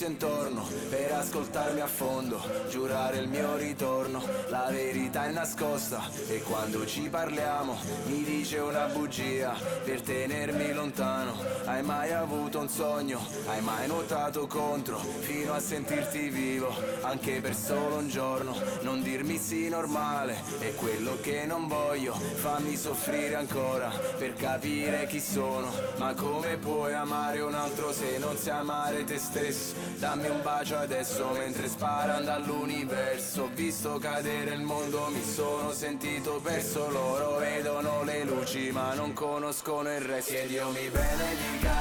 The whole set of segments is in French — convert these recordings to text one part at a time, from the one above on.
silenzio intorno per ascoltarmi a fondo, giurare il mio ritorno, la verità è nascosta e quando ci parliamo mi dice una bugia per tenermi lontano. Hai mai avuto un sogno? Hai mai nuotato contro fino a sentirti vivo, anche per solo un giorno? Non dirmi sì normale, è quello che non voglio, fammi soffrire ancora per capire chi sono, ma come puoi amare un altro se non sai amare te stesso? Dammi un bacio adesso mentre sparano dall'universo, ho visto cadere il mondo, mi sono sentito perso, loro vedono le luci ma non conoscono il resto, che Dio mi benedica,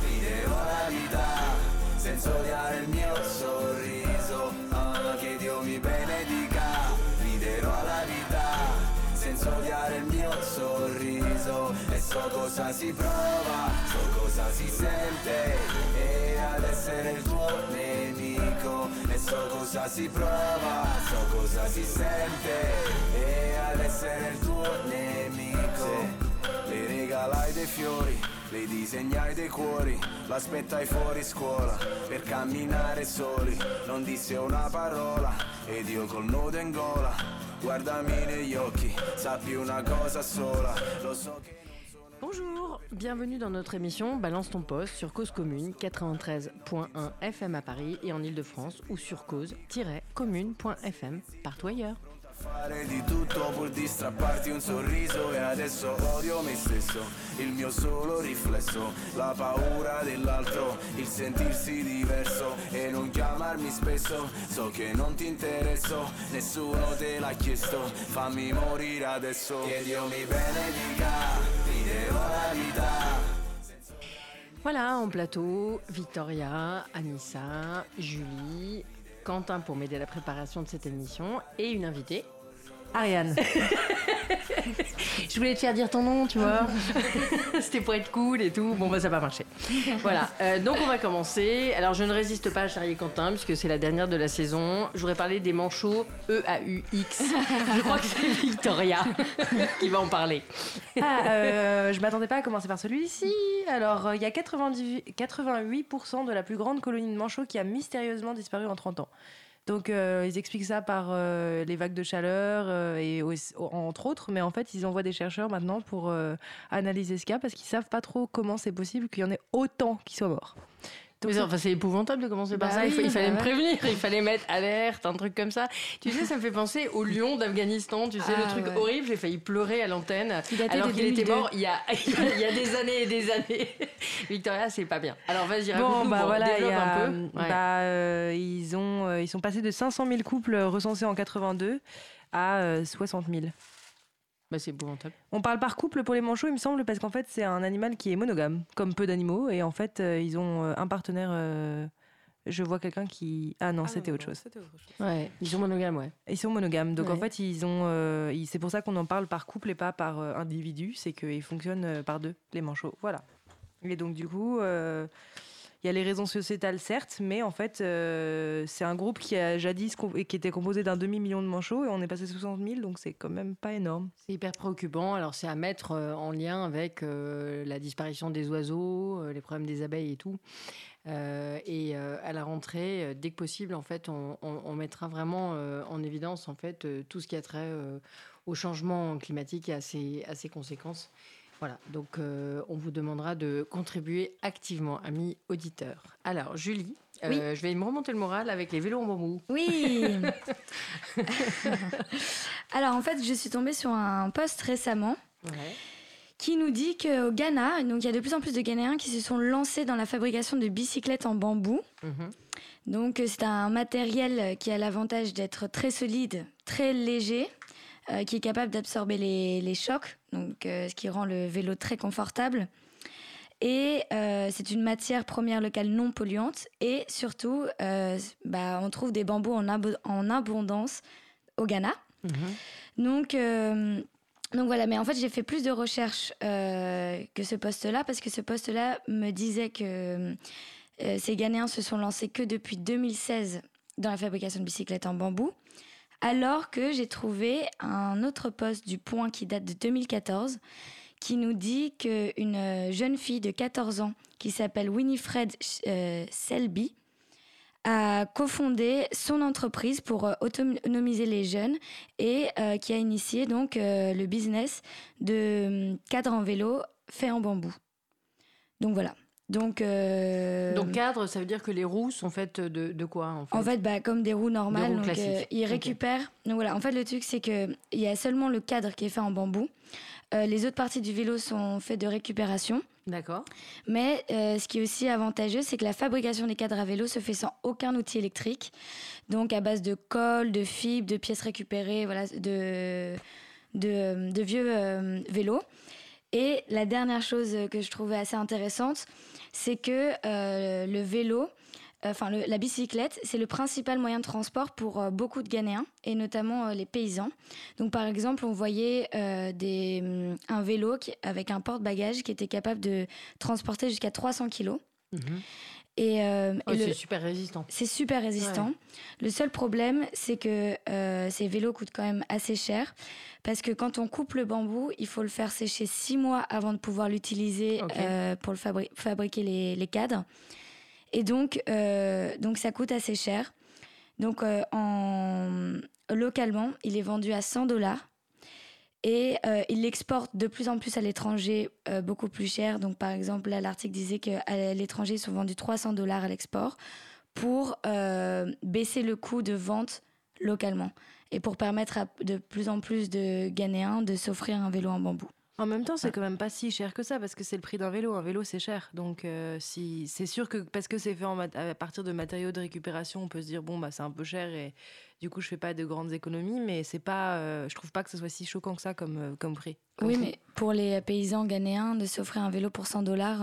ti devo la vita, senza odiare il mio sorriso, sorriso, e so cosa si prova, so cosa si sente, e ad essere il tuo nemico, e so cosa si prova, so cosa si sente, e ad essere il tuo nemico. Le regalai dei fiori, le disegnai dei cuori, l'aspettai fuori scuola per camminare soli. Non disse una parola ed io col nodo in gola, guardami negli occhi, sappi una cosa sola, Bonjour, bienvenue dans notre émission Balance ton poste sur Cause Commune 93.1 FM à Paris et en Ile-de-France ou sur cause-commune.fm partout ailleurs. Fare di tutto pur di strapparti un sorriso e adesso odio me stesso, il mio solo riflesso, la paura dell'altro, il sentirsi diverso e non chiamarmi spesso, so che non ti interesso, nessuno te l'ha chiesto, fammi morire adesso, che Dio mi benedica, ti devo la vita. Voilà, en plateau, Victoria, Anissa, Julie, Quentin pour m'aider à la préparation de cette émission et une invitée. Ariane. Je voulais te faire dire ton nom, tu vois. C'était pour être cool et tout. Bon, bah, ça va marcher. Voilà. Euh, donc, on va commencer. Alors, je ne résiste pas à charrier Quentin, puisque c'est la dernière de la saison. Je voudrais parler des manchots E-A-U-X. Je crois que c'est Victoria qui va en parler. Ah, euh, je m'attendais pas à commencer par celui-ci. Alors, euh, il y a 90 88% de la plus grande colonie de manchots qui a mystérieusement disparu en 30 ans. Donc, euh, ils expliquent ça par euh, les vagues de chaleur euh, et entre autres, mais en fait, ils envoient des chercheurs maintenant pour analyser ce cas parce qu'ils savent pas trop comment c'est possible qu'il y en ait autant qui soient morts. Donc, Mais enfin, c'est épouvantable de commencer par Bah ça. il, il fallait bah me prévenir, il fallait mettre alerte, un truc comme ça. Tu sais, ça me fait penser au lion d'Afghanistan. Tu sais, le Ah, truc ouais. horrible. J'ai failli pleurer à l'antenne. Alors qu'il était 2002. mort il y, a, il y a des années et des années. Victoria, c'est pas bien. Alors vas-y, Bon, bah voilà, développe a, un peu. Ouais. bah, euh, ils, ont, euh, ils sont passés de 500 000 couples recensés en 82 à euh, 60 000. Bah, c'est épouvantable. On parle par couple pour les manchots, il me semble, parce qu'en fait, c'est un animal qui est monogame, comme peu d'animaux. Et en fait, euh, ils ont euh, un partenaire. euh, je vois quelqu'un qui. Ah non, c'était autre chose. Ouais, ils sont monogames, ouais. Ils sont monogames. Donc en Ouais. fait, ils ont. euh, ils- c'est pour ça qu'on en parle par couple et pas par euh, individu. C'est qu'ils fonctionnent euh, par deux, les manchots. Voilà. Et donc, du coup. euh, il y a les raisons sociétales, certes, mais en fait, euh, c'est un groupe qui a jadis qui était composé d'un demi-million de manchots et on est passé à 60 000, donc c'est quand même pas énorme. C'est hyper préoccupant. Alors, c'est à mettre euh, en lien avec euh, la disparition des oiseaux, les problèmes des abeilles et tout. Et à la rentrée, dès que possible, en fait, on, mettra vraiment en évidence en fait tout ce qui a trait au changement climatique et à ses conséquences. Voilà, donc euh, on vous demandera de contribuer activement, amis auditeurs. Alors, Julie, euh, je vais me remonter le moral avec les vélos en bambou. Oui. Alors en fait, je suis tombée sur un post récemment qui nous dit qu'au Ghana, donc il y a de plus en plus de Ghanéens qui se sont lancés dans la fabrication de bicyclettes en bambou. Mhm. Donc euh, c'est un matériel qui a l'avantage d'être très solide, très léger, euh, qui est capable d'absorber les, les chocs, donc euh, ce qui rend le vélo très confortable. Et euh, c'est une matière première locale non polluante. Et surtout, bah, on trouve des bambous en abondance au Ghana. Mhm. Donc, donc voilà, mais en fait, j'ai fait plus de recherches que ce poste-là, parce que ce poste-là me disait que ces Ghanéens se sont lancés que depuis 2016 dans la fabrication de bicyclettes en bambou, alors que j'ai trouvé un autre poste du Point qui date de 2014 qui nous dit qu'une jeune fille de 14 ans qui s'appelle Winifred euh, Selby a cofondé son entreprise pour euh, autonomiser les jeunes et euh, qui a initié donc le business de hum, cadre en vélo fait en bambou. Donc voilà. Donc, euh, Donc cadre, ça veut dire que les roues sont faites de, quoi en fait, en fait bah, comme des roues normales. donc, euh, ils récupèrent. Donc voilà, en fait le truc c'est que il y a seulement le cadre qui est fait en bambou. Euh, les autres parties du vélo sont faites de récupération. D'accord. Mais ce qui est aussi avantageux, c'est que la fabrication des cadres à vélo se fait sans aucun outil électrique. Donc à base de colle, de fibres, de pièces récupérées, voilà, de, de, de vieux vélos. Et la dernière chose que je trouvais assez intéressante, c'est que euh, le vélo, enfin la bicyclette, c'est le principal moyen de transport pour euh, beaucoup de Ghanéens et notamment euh, les paysans. Donc par exemple, on voyait mm, un vélo avec un porte-bagages qui était capable de transporter jusqu'à 300 kilos. Mhm. Et, oh, c'est super résistant. C'est super résistant. Le seul problème, c'est que ces vélos coûtent quand même assez cher. Parce que quand on coupe le bambou, il faut le faire sécher six mois avant de pouvoir l'utiliser euh, pour le fabriquer les, cadres. Et donc, euh, donc ça coûte assez cher. Donc euh, en... localement, il est vendu à 100 dollars. Et il l'exporte de plus en plus à l'étranger, beaucoup plus cher. Donc, par exemple, l'article disait qu'à l'étranger, ils sont vendus 300 dollars à l'export pour baisser le coût de vente localement et pour permettre à de plus en plus de Ghanéens de s'offrir un vélo en bambou. En même temps, c'est quand même pas si cher que ça parce que c'est le prix d'un vélo. Un vélo, c'est cher. Donc, euh, si c'est sûr que parce que c'est fait à partir de matériaux de récupération, on peut se dire bon bah c'est un peu cher et du coup je fais pas de grandes économies. Mais c'est pas, euh, je trouve pas que ce soit si choquant que ça comme euh, comme prix. oui, mais pour les paysans ghanéens de s'offrir un vélo pour 100 dollars,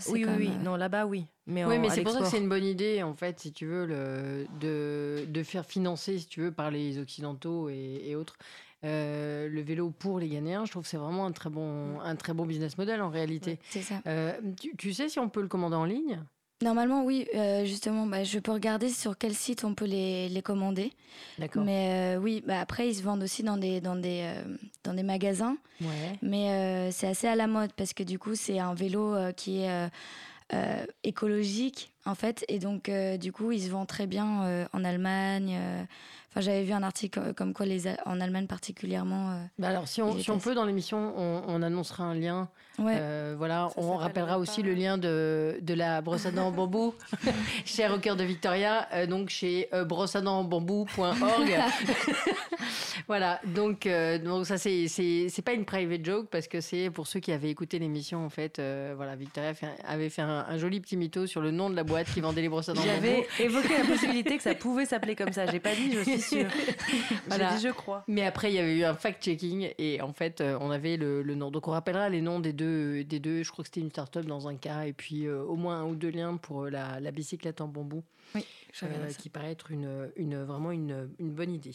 c'est oui, quand oui, oui, non là-bas oui. Mais oui, mais c'est pour ça que c'est une bonne idée en fait, si tu veux, le, de, de faire financer, si tu veux, par les occidentaux et, et autres euh, le vélo pour les Ghanéens, je trouve que c'est vraiment un très bon, un très bon business model en réalité. c'est ça. Euh, tu, sais si on peut le commander en ligne? Normalement, oui. Euh, justement, bah, je peux regarder sur quel site on peut les, les commander. D'accord. Mais oui, bah, après, ils se vendent aussi dans des, dans des, dans des magasins. Ouais. Mais c'est assez à la mode parce que du coup, c'est un vélo qui est écologique, en fait. Et donc, du coup, il se vend très bien en Allemagne j'avais vu un article comme quoi les, en Allemagne particulièrement. Euh, bah alors, si on, si on peut, dans l'émission, on, annoncera un lien. Euh, voilà, on rappellera aussi le lien de, de la brosse à dents en bambou, cher au cœur de Victoria, euh, donc chez brosseadentsbambou.org. voilà, donc, donc ça, c'est, c'est, pas une private joke parce que c'est pour ceux qui avaient écouté l'émission, en fait. voilà, Victoria avait fait un, joli petit mytho sur le nom de la boîte qui vendait les brosses à dents J'avais évoqué la possibilité que ça pouvait s'appeler comme ça. J'ai pas dit, je suis voilà. je crois. Mais après, il y avait eu un fact-checking et en fait, euh, on avait le, nom. Donc, on rappellera les noms des deux. Des deux. Je crois que c'était une start-up dans un cas et puis euh, au moins un ou deux liens pour euh, la, la bicyclette en bambou. Oui, qui paraît être une, une vraiment une, une, bonne idée.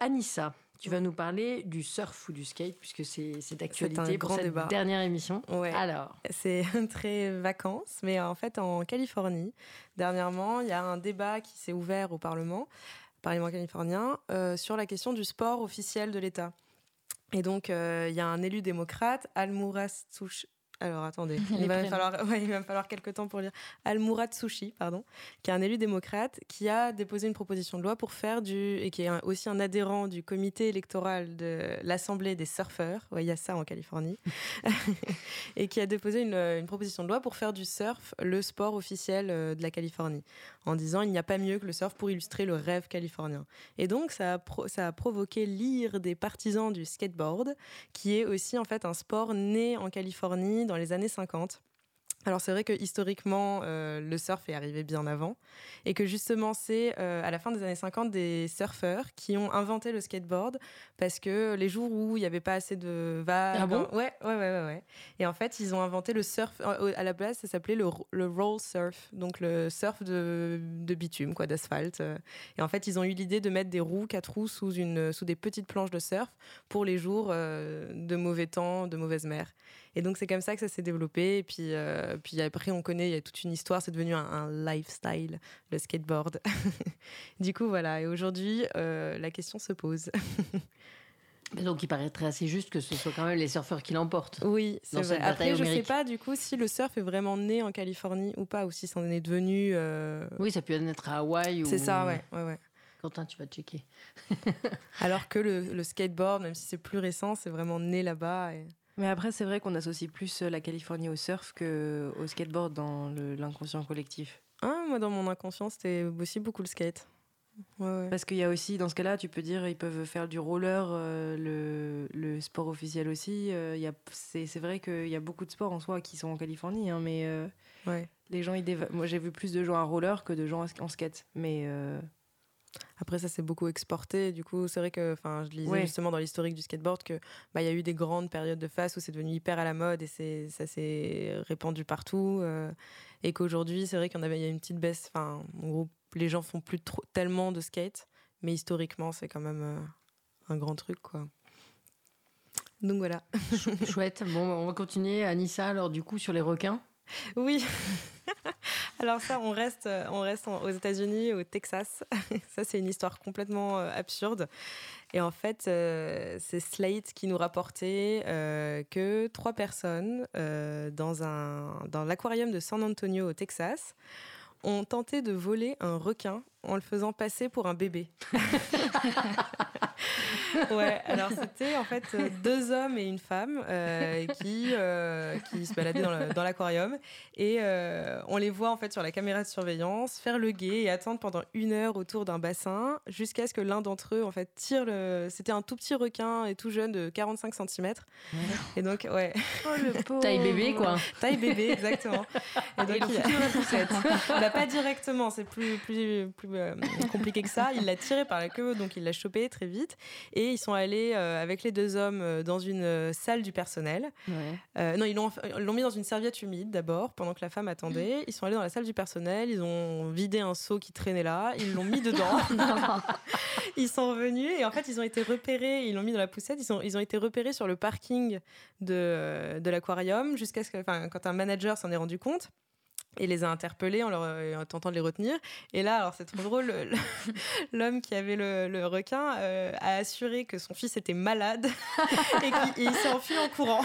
Anissa, tu vas nous parler du surf ou du skate, puisque c'est d'actualité pour cette débat. dernière émission. Ouais. Alors C'est très vacances, mais en fait, en Californie, dernièrement, il y a un débat qui s'est ouvert au Parlement Parlement californien, euh, sur la question du sport officiel de l'État. Et donc, euh, il y a un élu démocrate, Almuras alors attendez, il va, falloir, il va me falloir quelques temps pour lire. Al-Mourad Sushi, pardon, qui est un élu démocrate qui a déposé une proposition de loi pour faire du. et qui est aussi un adhérent du comité électoral de l'Assemblée des surfeurs. Ouais, il y a ça en Californie. et qui a déposé une, une, proposition de loi pour faire du surf le sport officiel euh, de la Californie. En disant il n'y a pas mieux que le surf pour illustrer le rêve californien. Et donc ça a, ça a provoqué l'ire des partisans du skateboard, qui est aussi en fait un sport né en Californie dans les années 50 Alors c'est vrai que historiquement, euh, le surf est arrivé bien avant et que justement c'est euh, à la fin des années 50 des surfeurs qui ont inventé le skateboard parce que les jours où il n'y avait pas assez de vagues, Ah bon? Ouais, ouais, ouais, ouais, ouais. Et en fait ils ont inventé le surf euh, à la base ça s'appelait le, le roll surf, donc le surf de, de bitume quoi, d'asphalte. Et en fait ils ont eu l'idée de mettre des roues, quatre roues sous une sous des petites planches de surf pour les jours de mauvais temps, de mauvaise mer. Et donc c'est comme ça que ça s'est développé. Et puis, euh, puis après, on connaît, il y a toute une histoire, c'est devenu un, un lifestyle, le skateboard. du coup, voilà. Et aujourd'hui, euh, la question se pose. Donc il paraîtrait assez juste que ce soit quand même les surfeurs qui l'emportent. Oui, c'est vrai. Après, je sais homérique. pas du coup si le surf est vraiment né en Californie ou pas, ou si c'en est devenu. euh, Oui, ça peut être à Hawaï ou. C'est ça, ouais, ouais, ouais. Quentin, tu vas checker. Alors que le, le skateboard, même si c'est plus récent, c'est vraiment né là-bas. et- Mais après, c'est vrai qu'on associe plus euh, la Californie au surf que au skateboard dans l'inconscient collectif. Ah, moi, dans mon inconscient, c'était aussi beaucoup le skate. Ouais, ouais. Parce qu'il y a aussi, dans ce cas-là, tu peux dire, ils peuvent faire du roller, euh, le, le sport officiel aussi. euh, c'est vrai qu'il y a beaucoup de sports en soi qui sont en Californie, hein, mais euh, ouais. les gens, ils moi j'ai vu plus de gens à roller que de gens en skate. Mais euh, Après, ça s'est beaucoup exporté. Du coup, c'est vrai que, je lisais Ouais. justement dans l'historique du skateboard que, bah, il y a eu des grandes périodes de phase où c'est devenu hyper à la mode et ça s'est répandu partout. euh, et qu'aujourd'hui, c'est vrai qu'il y a une petite baisse. Enfin, en gros, les gens font plus trop, tellement de skate, mais historiquement, c'est quand même euh, un grand truc, quoi. Donc voilà. Chouette. Bon, on va continuer. Anissa, alors du coup, sur les requins. Oui. Alors ça, on reste, euh, on reste aux États-Unis, au Texas. ça, c'est une histoire complètement euh, absurde. Et en fait, euh, c'est Slate qui nous rapportait que trois personnes dans, un, dans l'aquarium de San Antonio au Texas ont tenté de voler un requin en le faisant passer pour un bébé. ouais, alors c'était en fait euh, deux hommes et une femme euh, qui, euh, qui se baladaient dans, l'aquarium et euh, on les voit en fait sur la caméra de surveillance faire le guet et attendre pendant une heure autour d'un bassin jusqu'à ce que l'un d'entre eux en fait tire le. C'était un tout petit requin et tout jeune de 45 cm. Et donc, ouais, Taille bébé, quoi. taille bébé, exactement. Et donc, il a- bah, pas directement, c'est plus, plus, plus euh, compliqué que ça. Il l'a tiré par la queue, donc il l'a chopé très vite. Et ils sont allés euh, avec les deux hommes euh, dans une euh, salle du personnel. Ouais. Non, ils l'ont, mis dans une serviette humide d'abord, pendant que la femme attendait. Ils sont allés dans la salle du personnel, ils ont vidé un seau qui traînait là, ils l'ont mis dedans. ils sont revenus et en fait, ils ont été repérés, ils l'ont mis dans la poussette, ils, sont, ils ont été repérés sur le parking de, de l'aquarium jusqu'à ce que, enfin, quand un manager s'en est rendu compte. Et les a interpellés en, leur, euh, en tentant de les retenir. Et là, alors c'est trop drôle, le- l'homme qui avait le, le requin euh, a assuré que son fils était malade et qu'il s'est enfui en courant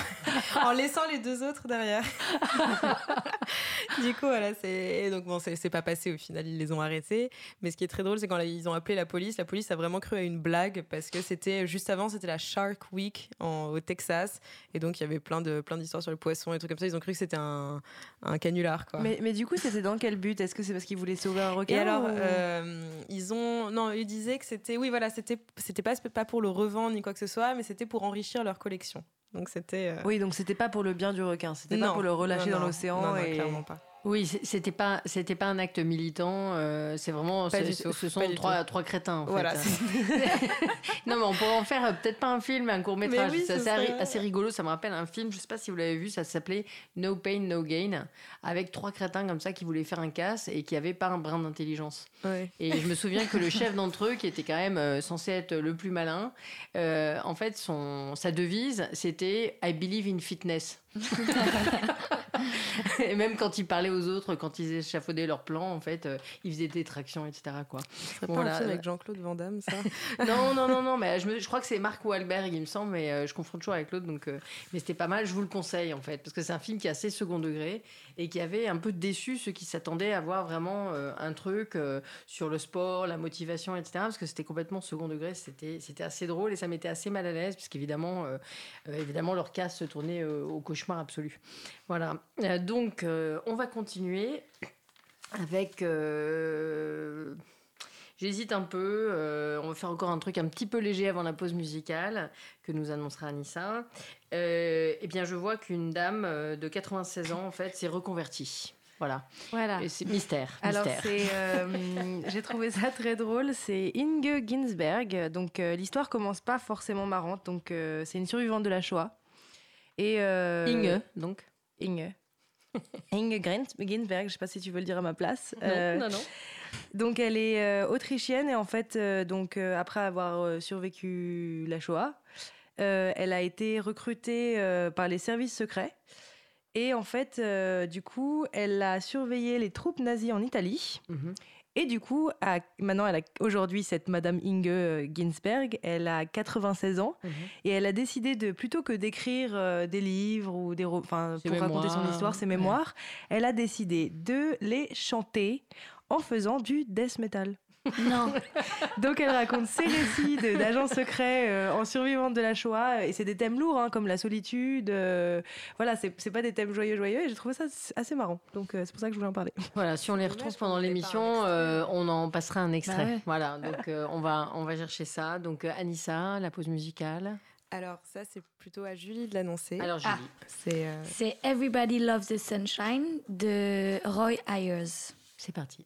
en laissant les deux autres derrière. du coup, voilà, c'est donc bon, c'est pas passé au final, ils les ont arrêtés. Mais ce qui est très drôle, c'est quand ils ont appelé la police, la police a vraiment cru à une blague parce que c'était juste avant, c'était la Shark Week au Texas, et donc il y avait plein de plein d'histoires sur les poissons et trucs comme ça. Ils ont cru que c'était un, un canular, quoi. Mais du coup, c'était dans quel but? Est-ce que c'est parce qu'ils voulaient sauver un requin Et alors, ou- euh, ils ont, non, ils disaient que c'était, oui, voilà, c'était, c'était pas, pas pour le revendre ni quoi que ce soit, mais c'était pour enrichir leur collection. Donc c'était. euh, Oui, donc c'était pas pour le bien du requin, c'était pas pour le relâcher non, dans l'océan. et... clairement pas. Oui, c'était pas, c'était pas un acte militant. euh, c'est vraiment, ce sont trois, trois crétins. En Voilà. fait. non, mais on pourrait en faire euh, peut-être pas un film, mais un court métrage. Oui, c'est ce assez, rigolo. Ça me rappelle un film. Je sais pas si vous l'avez vu. Ça s'appelait No Pain No Gain, avec trois crétins comme ça qui voulaient faire un casse et qui avaient pas un brin d'intelligence. Ouais. Et je me souviens que le chef d'entre eux, qui était quand même euh, censé être le plus malin, en fait, son, sa devise, c'était I believe in fitness. Et même quand il parlait aux autres, quand ils échafaudaient leurs plans, en fait, euh, ils faisaient des tractions, etc. Quoi. Bon, pas voilà. un film avec Jean-Claude Van Damme, ça Non, non, non, non, mais je, me- je crois que c'est Mark Wahlberg, il me semble, mais euh, je confonds toujours avec l'autre, donc, euh, mais c'était pas mal. Je vous le conseille en fait, parce que c'est un film qui est assez second degré et qui avait un peu déçu ceux qui s'attendaient à voir vraiment euh, un truc euh, sur le sport, la motivation, etc. Parce que c'était complètement second degré, c'était c'était assez drôle et ça m'était assez mal à l'aise, puisqu'évidemment, euh, euh, évidemment, leur casse se tournait euh, au cauchemar absolu. Voilà. Euh, donc, euh, on va continuer avec euh, J'hésite un peu. euh, on va faire encore un truc un petit peu léger avant la pause musicale que nous annoncera Anissa. Euh, eh bien, je vois qu'une dame de 96 ans, en fait, s'est reconvertie. Voilà. Voilà. Et c'est mystère. Alors, mystère. c'est, euh, j'ai trouvé ça très drôle. C'est Inge Ginsberg. Donc, l'histoire commence pas forcément marrante. Donc, c'est une survivante de la Shoah. Et Inge, donc. Inge. Inge Ginsberg, je sais pas si tu veux le dire à ma place. Non, Euh, non, non. Donc elle est euh, autrichienne et en fait, euh, donc après avoir survécu la Shoah, elle a été recrutée par les services secrets et en fait, du coup, elle a surveillé les troupes nazies en Italie. Mhm. Et du coup, à- maintenant, elle a aujourd'hui cette Madame Inge euh, Ginsberg, elle a 96 ans Mhm. et elle a décidé de plutôt que d'écrire euh, des livres ou des enfin pour raconter son histoire, ses ouais. mémoires, elle a décidé de les chanter en faisant du death metal. Non. Donc elle raconte ses récits de- d'agents secrets euh, en survivante de la Shoah et c'est des thèmes lourds hein, comme la solitude. euh, voilà, c'est pas des thèmes joyeux joyeux et j'ai trouvé ça assez marrant. Donc euh, c'est pour ça que je voulais en parler. Voilà, si on les retrouve pendant l'émission, euh, on en passera un extrait. Bah ouais. Voilà, donc euh, on, va, on va chercher ça. Donc Anissa, la pause musicale. Alors, ça, c'est plutôt à Julie de l'annoncer. Alors Julie. Ah. C'est euh, C'est Everybody Loves the Sunshine de Roy Ayers. c'est parti.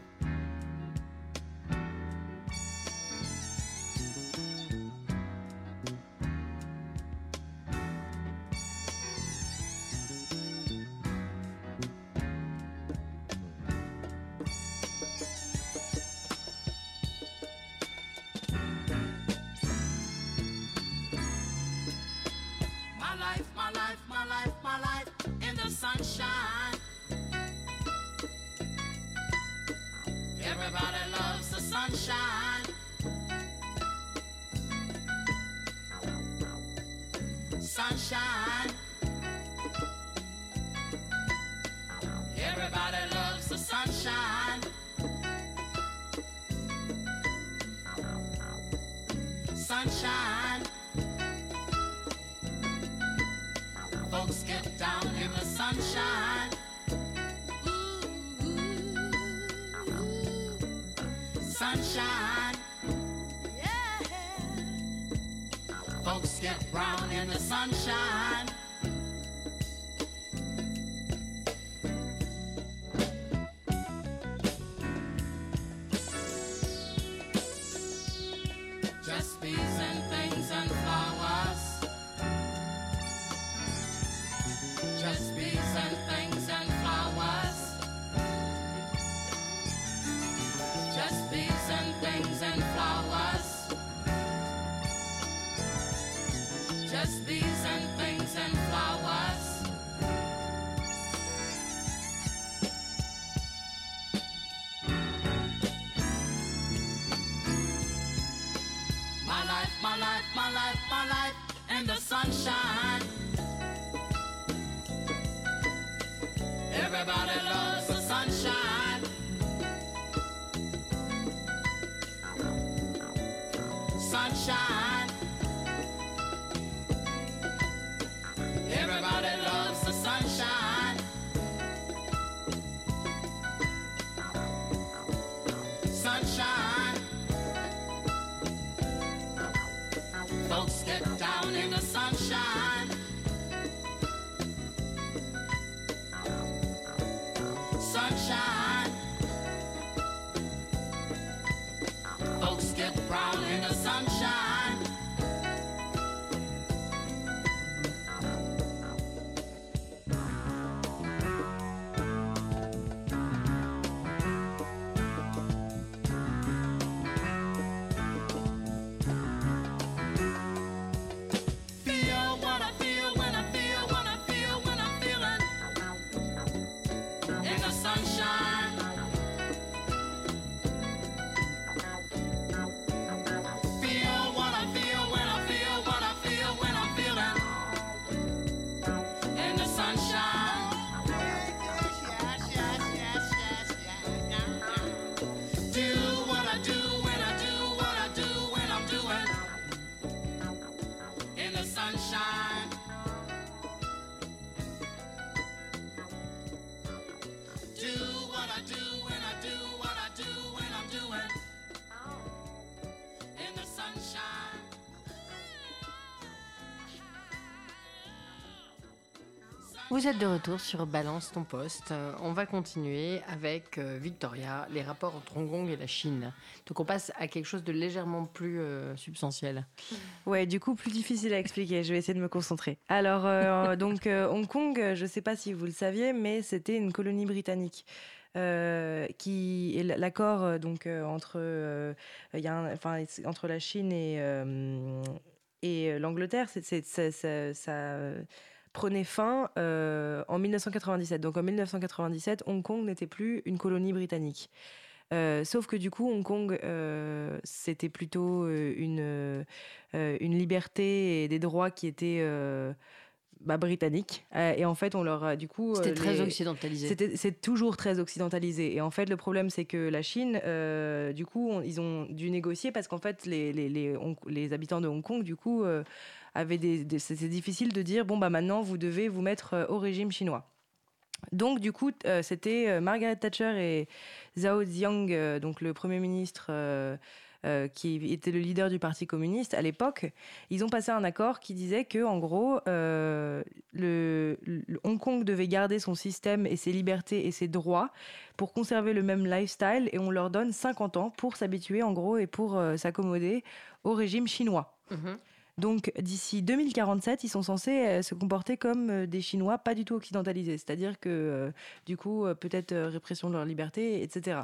Sunshine. Folks get down in the sunshine. Ooh, Sunshine. Yeah. Folks get brown in the sunshine. Vous êtes de retour sur Balance ton poste. Euh, On va continuer avec euh, Victoria, les rapports entre Hong Kong et la Chine. Donc on passe à quelque chose de légèrement plus euh, substantiel. Ouais, du coup, plus difficile à expliquer. Je vais essayer de me concentrer. Alors, euh, donc, euh, Hong Kong, je ne sais pas si vous le saviez, mais c'était une colonie britannique. Euh, qui l'accord donc euh, entre euh, il y a un- enfin entre la Chine et et l'Angleterre c'est ça, prenait fin euh, en 1997 donc en 1997 Hong Kong n'était plus une colonie britannique Euh, sauf que du coup, Hong Kong, euh, c'était plutôt une, une liberté et des droits qui étaient bah, britanniques. Et en fait, on leur a du coup. C'était très les- occidentalisé. c'était- C'est toujours très occidentalisé. Et en fait, le problème, c'est que la Chine, euh, du coup, on- ils ont dû négocier parce qu'en fait, les, les, les, habitants de Hong Kong, du coup, euh, c'était difficile de dire bon, bah maintenant, vous devez vous mettre euh, au régime chinois. Donc, du coup, euh, c'était euh, Margaret Thatcher et Zhao Ziyang, euh, donc le Premier ministre qui était le leader du Parti communiste à l'époque. Ils ont passé un accord qui disait que, en gros, Hong Kong devait garder son système et ses libertés et ses droits pour conserver le même lifestyle et on leur donne 50 ans pour s'habituer, en gros, et pour s'accommoder au régime chinois. Mhm. Donc d'ici 2047, ils sont censés euh, se comporter comme euh, des Chinois pas du tout occidentalisés. C'est-à-dire que euh, du coup, peut-être répression de leur liberté, etc.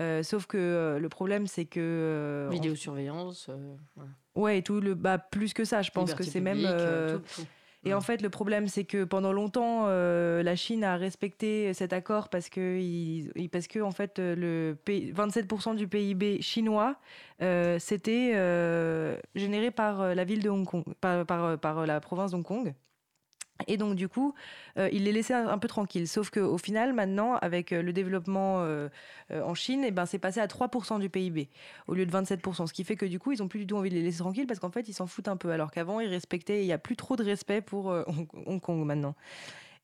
Euh, sauf que euh, le problème, c'est que... euh, Vidéosurveillance. Ouais, et tout le... Bah, plus que ça, je pense Liberté que c'est même... publique, tout, tout. Et en fait, le problème, c'est que pendant longtemps, euh, la Chine a respecté cet accord parce que, ils- ils- parce que en fait, le pays- 27% du PIB chinois, euh, c'était euh, généré par euh, la ville de Hong Kong, par, par, par la province d'Hong Kong. Et donc, du coup, euh, il les laissait un, peu tranquilles. Sauf qu'au final, maintenant, avec euh, le développement euh, euh, en Chine, eh ben, c'est passé à 3% du PIB au lieu de 27%. Ce qui fait que, du coup, ils n'ont plus du tout envie de les laisser tranquilles parce qu'en fait, ils s'en foutent un peu. Alors qu'avant, ils respectaient, il n'y a plus trop de respect pour Hong, Kong maintenant.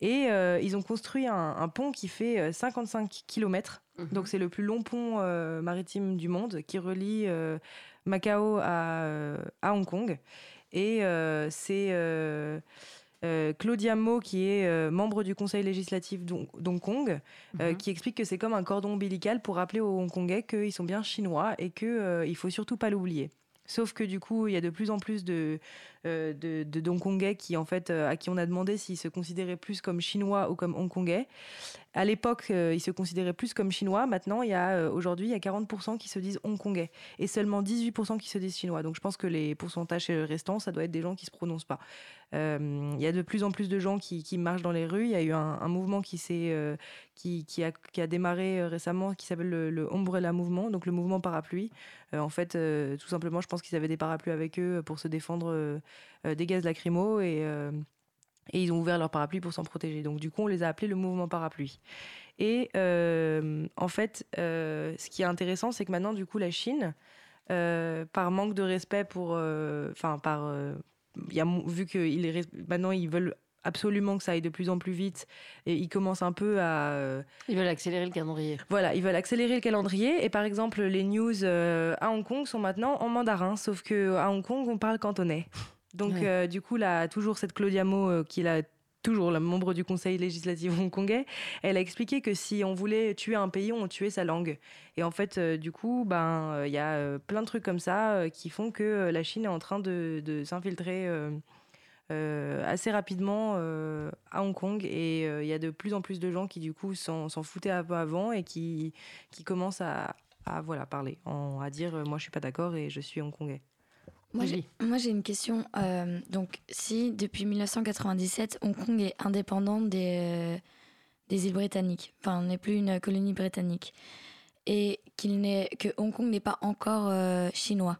Et ils ont construit un, un pont qui fait euh, 55 km. Mhm. Donc, c'est le plus long pont maritime du monde qui relie Macao à, à Hong Kong. Et c'est euh, Claudia Mo, qui est euh, membre du conseil législatif d'Hong Kong, euh, Mhm. qui explique que c'est comme un cordon ombilical pour rappeler aux Hongkongais qu'ils sont bien chinois et qu'il ne faut surtout pas l'oublier. Sauf que du coup, il y a de plus en plus de, de, de Hongkongais qui, en fait, euh, à qui on a demandé s'ils se considéraient plus comme chinois ou comme hongkongais. À l'époque, euh, ils se considéraient plus comme chinois. Maintenant, il y a euh, aujourd'hui, il y a 40% qui se disent hongkongais et seulement 18% qui se disent chinois. Donc, je pense que les pourcentages restants, ça doit être des gens qui se prononcent pas. Euh, Il y a de plus en plus de gens qui, qui marchent dans les rues. Il y a eu un, mouvement qui s'est euh, qui, qui, a, qui a démarré euh, récemment, qui s'appelle le, le Umbrella Mouvement, donc le mouvement parapluie. Euh, en fait, euh, tout simplement, je pense qu'ils avaient des parapluies avec eux pour se défendre euh, euh, des gaz lacrymaux et, euh, et ils ont ouvert leur parapluie pour s'en protéger. Donc, du coup, on les a appelés le mouvement parapluie. Et euh, en fait, euh, ce qui est intéressant, c'est que maintenant, du coup, la Chine, euh, par manque de respect pour. euh, Enfin, par. euh, y a, vu que il est maintenant, ils veulent absolument que ça aille de plus en plus vite et ils commencent un peu à. euh, Ils veulent accélérer le calendrier. voilà, ils veulent accélérer le calendrier et par exemple les news euh, à Hong Kong sont maintenant en mandarin, sauf que à Hong Kong on parle cantonais. Donc Ouais. euh, du coup là toujours cette Claudia Mo euh, qui est toujours la membre du conseil législatif hongkongais, elle a expliqué que si on voulait tuer un pays, on tuait sa langue. Et en fait euh, du coup ben il y a plein de trucs comme ça qui font que la Chine est en train de, de s'infiltrer. assez rapidement à Hong Kong et il y a de plus en plus de gens qui du coup s'en foutaient un peu avant et qui, qui commencent à, à, voilà, parler, en- à dire moi je suis pas d'accord et je suis hongkongais. Moi, j'ai- Julie. moi, j'ai une question. Euh, donc, si depuis 1997, Hong Kong est indépendant des, euh, des îles britanniques, enfin, n'est plus une colonie britannique, et qu'il n'est que Hong Kong n'est pas encore euh, chinois.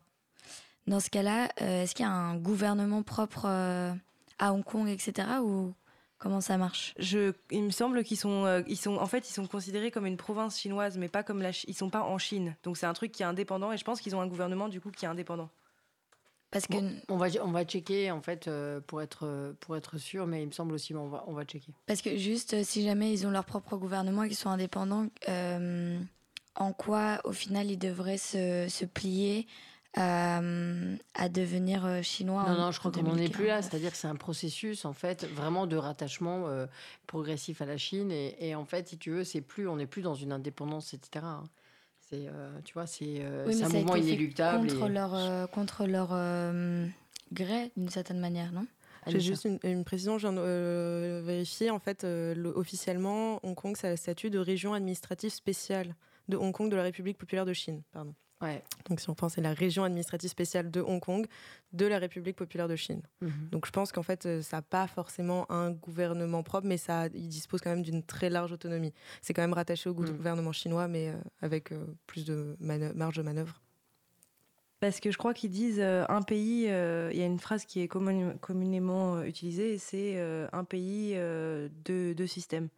Dans ce cas-là, euh, est-ce qu'il y a un gouvernement propre euh, à Hong Kong, etc., ou comment ça marche? Je, il me semble qu'ils sont, euh, ils sont, en fait, ils sont considérés comme une province chinoise, mais pas comme la, ils sont pas en Chine. Donc c'est un truc qui est indépendant et je pense qu'ils ont un gouvernement du coup qui est indépendant. Parce que Bon, on, va, on va checker en fait euh, pour, être, euh, pour être sûr, mais il me semble aussi, on va, on va checker. Parce que juste, euh, si jamais ils ont leur propre gouvernement qu'ils sont indépendants, euh, en quoi, au final, ils devraient se, se plier à, à devenir chinois Non, non, je crois qu'on n'en est plus là. 2049. C'est-à-dire que c'est un processus, en fait, vraiment de rattachement euh, progressif à la Chine. Et, et en fait, si tu veux, c'est plus, on n'est plus dans une indépendance, etc. C'est, euh, tu vois, c'est euh, Oui, un fait inéluctable. Contre et- leur, euh, contre leur euh, gré, d'une certaine manière, non? J'ai juste une, une précision, je viens de euh, vérifier. En fait, euh, le- officiellement, Hong Kong, ça a le statut de région administrative spéciale de Hong Kong de la République populaire de Chine. Pardon. Ouais. Donc, si on pense, c'est la région administrative spéciale de Hong Kong de la République populaire de Chine. Mhm. Donc, je pense qu'en fait, euh, ça n'a pas forcément un gouvernement propre, mais ça, il dispose quand même d'une très large autonomie. C'est quand même rattaché au Mm. gouvernement chinois, mais euh, avec euh, plus de marge de manœuvre. Parce que je crois qu'ils disent euh, un pays, euh, il y a une phrase qui est communément euh, utilisée, c'est un pays, euh, deux, systèmes.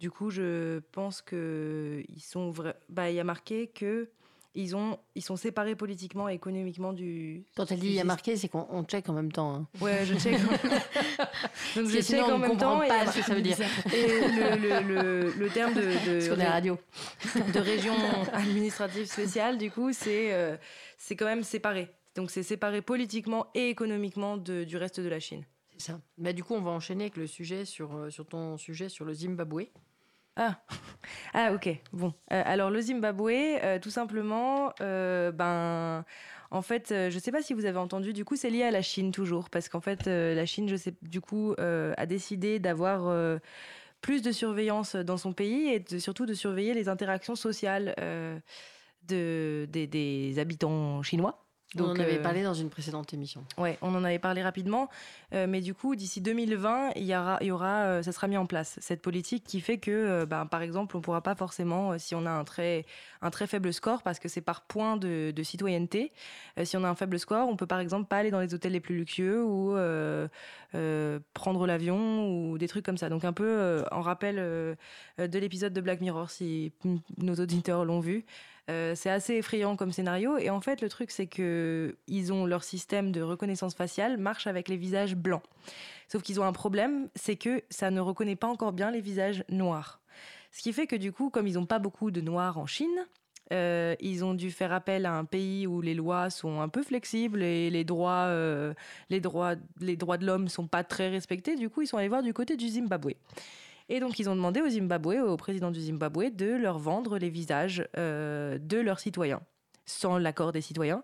Du coup, je pense que ils sont vra- bah, il y a marqué que ils, ont, ils sont séparés politiquement et économiquement du. Quand elle dit il y a marqué, c'est qu'on on check en même temps. hein. Ouais, je check. Donc je check on en même temps. et- pas ce que ça veut dire. Et le, le, le, le terme de, de, Parce qu'on est radio. de région administrative spéciale, du coup, c'est euh, c'est quand même séparé. Donc c'est séparé politiquement et économiquement de- du reste de la Chine. C'est ça. Bah, du coup, on va enchaîner avec le sujet sur, euh, sur ton sujet sur le Zimbabwe. Ah, ah ok. Bon. Euh, alors le Zimbabwe, euh, tout simplement, euh, ben, en fait, je ne sais pas si vous avez entendu, du coup, c'est lié à la Chine toujours, parce qu'en fait, la Chine, je sais, du coup, a décidé d'avoir plus de surveillance dans son pays et surtout de surveiller les interactions sociales de, des, des habitants chinois. On en avait euh, parlé dans une précédente émission. Ouais, on en avait parlé rapidement, euh, mais du coup, d'ici 2020, il y aura, il y aura, euh, ça sera mis en place cette politique qui fait que, euh, ben, par exemple, on pourra pas forcément, si on a un très, un très faible score, parce que c'est par point de, de citoyenneté, euh, si on a un faible score, on peut par exemple pas aller dans les hôtels les plus luxueux ou prendre l'avion ou des trucs comme ça. Donc un peu en rappel de l'épisode de Black Mirror, si nos auditeurs l'ont vu. Euh, c'est assez effrayant comme scénario. Et en fait, le truc, c'est que ils ont leur système de reconnaissance faciale marche avec les visages blancs. Sauf qu'ils ont un problème, c'est que ça ne reconnaît pas encore bien les visages noirs. Ce qui fait que du coup, comme ils n'ont pas beaucoup de noirs en Chine, euh, ils ont dû faire appel à un pays où les lois sont un peu flexibles et les droits, euh, les droits, les droits de l'homme sont pas très respectés. Du coup, ils sont allés voir du côté du Zimbabwe. Et donc, ils ont demandé au Zimbabwe, au président du Zimbabwe, de leur vendre les visages euh, de leurs citoyens, sans l'accord des citoyens,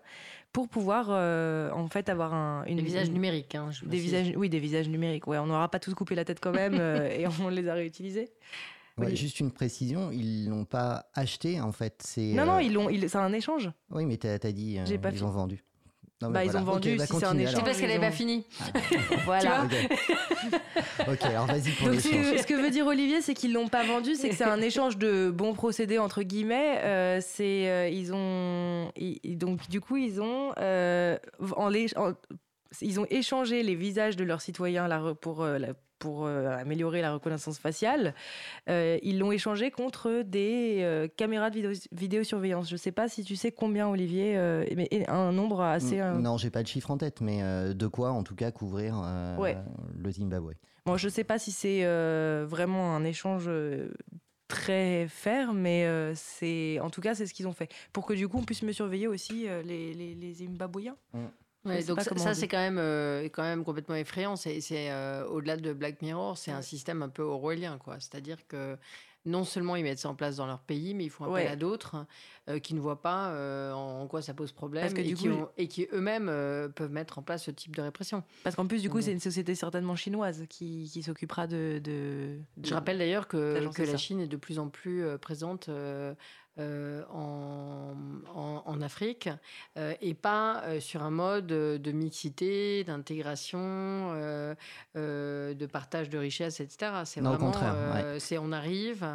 pour pouvoir euh, en fait avoir un, une Les visages une- numériques. hein, je des visages, oui, des visages numériques. Ouais, on n'aura pas tous coupé la tête quand même euh, et on les a réutilisés. Ouais, Oui. Juste une précision, ils l'ont pas acheté en fait. C'est Non, euh, non, ils l'ont, ils- c'est un échange. Oui, mais t'as as dit euh, pas ils fi- ont vendu. Non, Bah, ils voilà. ont vendu, Ok, bah, si c'est un échange. C'est parce qu'elle n'avait ont- pas fini. Voilà. Ok. alors vas-y pour Donc, ce que, ce que veut dire Olivier, c'est qu'ils l'ont pas vendu, c'est que c'est un échange de bons procédés entre guillemets. Euh, c'est euh, ils ont ils- donc du coup ils ont euh, en l'é- en- ils ont échangé les visages de leurs citoyens pour euh, la- pour euh, améliorer la reconnaissance faciale. Euh, ils l'ont échangé contre des euh, caméras de vidéo, vidéosurveillance. Je sais pas si tu sais combien Olivier, mais un nombre assez. Non, j'ai pas de chiffre en tête, mais de quoi en tout cas couvrir Ouais. le Zimbabwe. Bon, je sais pas si c'est vraiment un échange très ferme, mais euh, c'est en tout cas c'est ce qu'ils ont fait pour que du coup on puisse me surveiller aussi euh, les, les, les Zimbabwéens. Ouais, donc ça, c'est quand même euh, quand même complètement effrayant. C'est euh, au-delà de Black Mirror, c'est un système un peu orwellien, quoi. C'est-à-dire que non seulement ils mettent ça en place dans leur pays, mais ils font appel Ouais. à d'autres euh, qui ne voient pas euh, en quoi ça pose problème Parce que et, du qui coup, ont- et qui eux-mêmes euh, peuvent mettre en place ce type de répression. Parce qu'en plus du coup c'est une société certainement chinoise qui, qui s'occupera de, de, Je rappelle d'ailleurs que, la. Chine est de plus en plus présente euh, en, en- en Afrique euh, et pas euh, sur un mode de mixité, d'intégration, de partage de richesses, etc. C'est vraiment, contraire, euh, c'est on arrive,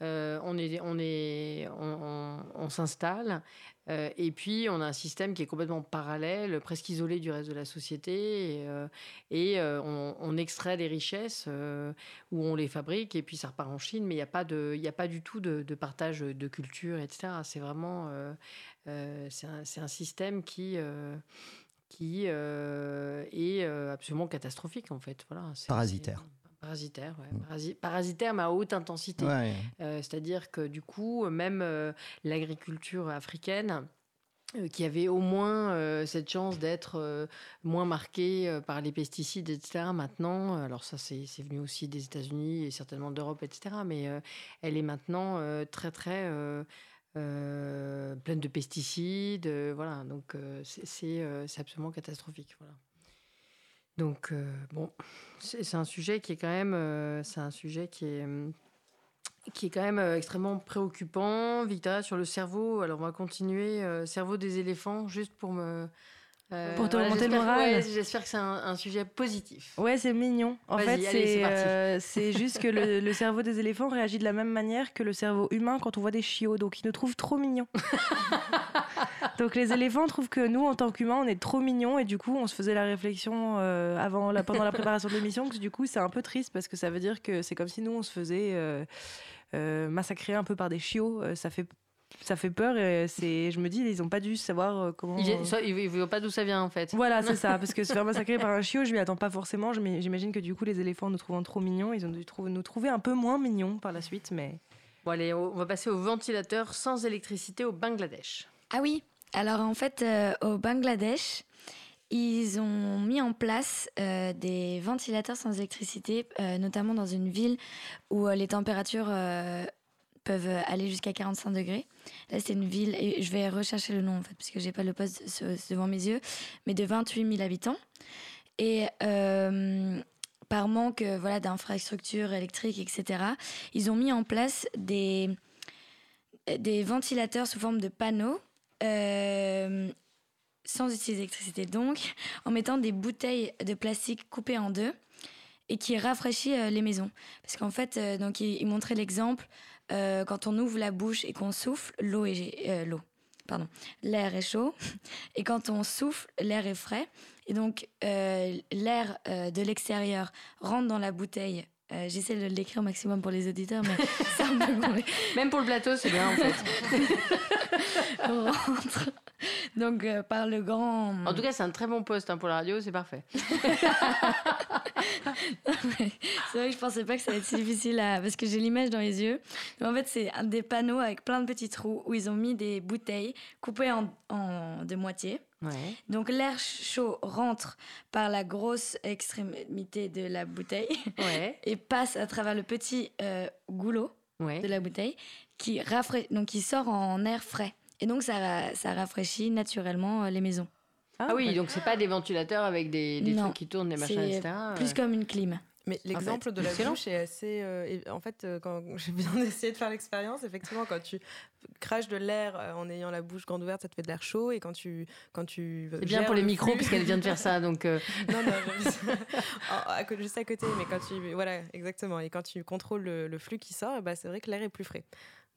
on est, on est, on, on- on s'installe. Euh, et puis, on a un système qui est complètement parallèle, presque isolé du reste de la société. Et, euh, euh, on, extrait des richesses où on les fabrique et puis ça repart en Chine, mais il n'y a, pas a pas du tout de, partage de culture, etc. C'est vraiment c'est un, système qui, qui est absolument catastrophique en fait. Parasitaire. Parasitaire, ouais. Mm. Parasi- parasitaire, mais à haute intensité. Ouais. Euh, C'est-à-dire que du coup, même euh, l'agriculture africaine, euh, qui avait au moins euh, cette chance d'être euh, moins marquée euh, par les pesticides, etc. Maintenant, alors ça c'est venu aussi des États-Unis et certainement d'Europe, etc. Mais elle est maintenant très très pleine de pesticides, voilà. Donc c'est absolument catastrophique, voilà. Donc euh, bon, c'est un sujet qui est quand même, euh, c'est un sujet qui est hum, qui est quand même euh, extrêmement préoccupant. Victoria, sur le cerveau, alors on va continuer. euh, cerveau des éléphants, juste pour me. Pour te remonter le moral. ouais, J'espère que c'est un, un sujet positif. Ouais, c'est mignon. En fait, c'est juste que le, le cerveau des éléphants réagit de la même manière que le cerveau humain quand on voit des chiots. Donc, ils nous trouvent trop mignons. donc, les éléphants trouvent que nous, en tant qu'humains, on est trop mignons. Et du coup, on se faisait la réflexion euh, avant, la, pendant la préparation de l'émission que du coup, c'est un peu triste parce que ça veut dire que c'est comme si nous, on se faisait euh, euh, massacrer un peu par des chiots. Euh, ça fait. Ça fait peur et c'est, je me dis, ils ont pas dû savoir comment. Il ne voit pas d'où ça vient en fait. Voilà, c'est ça. Parce que se faire massacrer par un chiot, je m'y attends pas forcément. J'imagine que du coup, les éléphants nous trouvant trop mignons, ils ont dû nous trouver un peu moins mignons par la suite. Mais Bon, allez, on va passer au ventilateur sans électricité au Bangladesh. Ah oui, alors en fait, euh, au Bangladesh, ils ont mis en place euh, des ventilateurs sans électricité, euh, notamment dans une ville où les températures peuvent aller jusqu'à 45 degrés. Là, c'est une ville, et je vais rechercher le nom en fait, parce que j'ai pas le poste devant mes yeux, mais de 28 000 habitants. Et par manque voilà, d'infrastructures électriques, etc., ils ont mis en place des, des ventilateurs sous forme de panneaux euh, sans utiliser l'électricité donc, en mettant des bouteilles de plastique coupées en deux et qui rafraîchit euh, les maisons. Parce qu'en fait, euh, donc il, il montrait l'exemple quand on ouvre la bouche et qu'on souffle, l'eau est l'eau. Pardon, l'air est chaud et quand on souffle, l'air est frais. Et donc l'air de l'extérieur rentre dans la bouteille. Euh, J'essaie de l'écrire au maximum pour les auditeurs, mais. Même pour le plateau, c'est bien en fait. rentre donc euh, par le grand. En tout cas, c'est un très bon poste hein, pour la radio, c'est parfait. c'est vrai que je pensais pas que ça allait être si difficile à... parce que j'ai l'image dans les yeux. Mais en fait, c'est un des panneaux avec plein de petits trous où ils ont mis des bouteilles coupées en, en de moitié. Ouais. Donc l'air chaud rentre par la grosse extrémité de la bouteille Ouais. et passe à travers le petit euh, goulot Ouais. de la bouteille qui rafraîchit, donc qui sort en air frais. Et donc ça, ça rafraîchit naturellement euh, les maisons. Ah oui, donc c'est pas des ventilateurs avec des, trucs qui tournent, des machins, etc. plus comme une clim. Mais l'exemple de la Excellent. bouche est assez. euh, en fait, euh, quand j'ai bien essayé de faire l'expérience, effectivement, quand tu craches de l'air euh, en ayant la bouche grande ouverte, ça te fait de l'air chaud. Et quand tu. Quand tu C'est bien pour les micros, puisqu'elle vient de faire ça. Donc, euh, non, non, je- en- à côté- juste à côté, mais quand tu. Voilà, exactement. Et quand tu contrôles le, le flux qui sort, bah, c'est vrai que l'air est plus frais.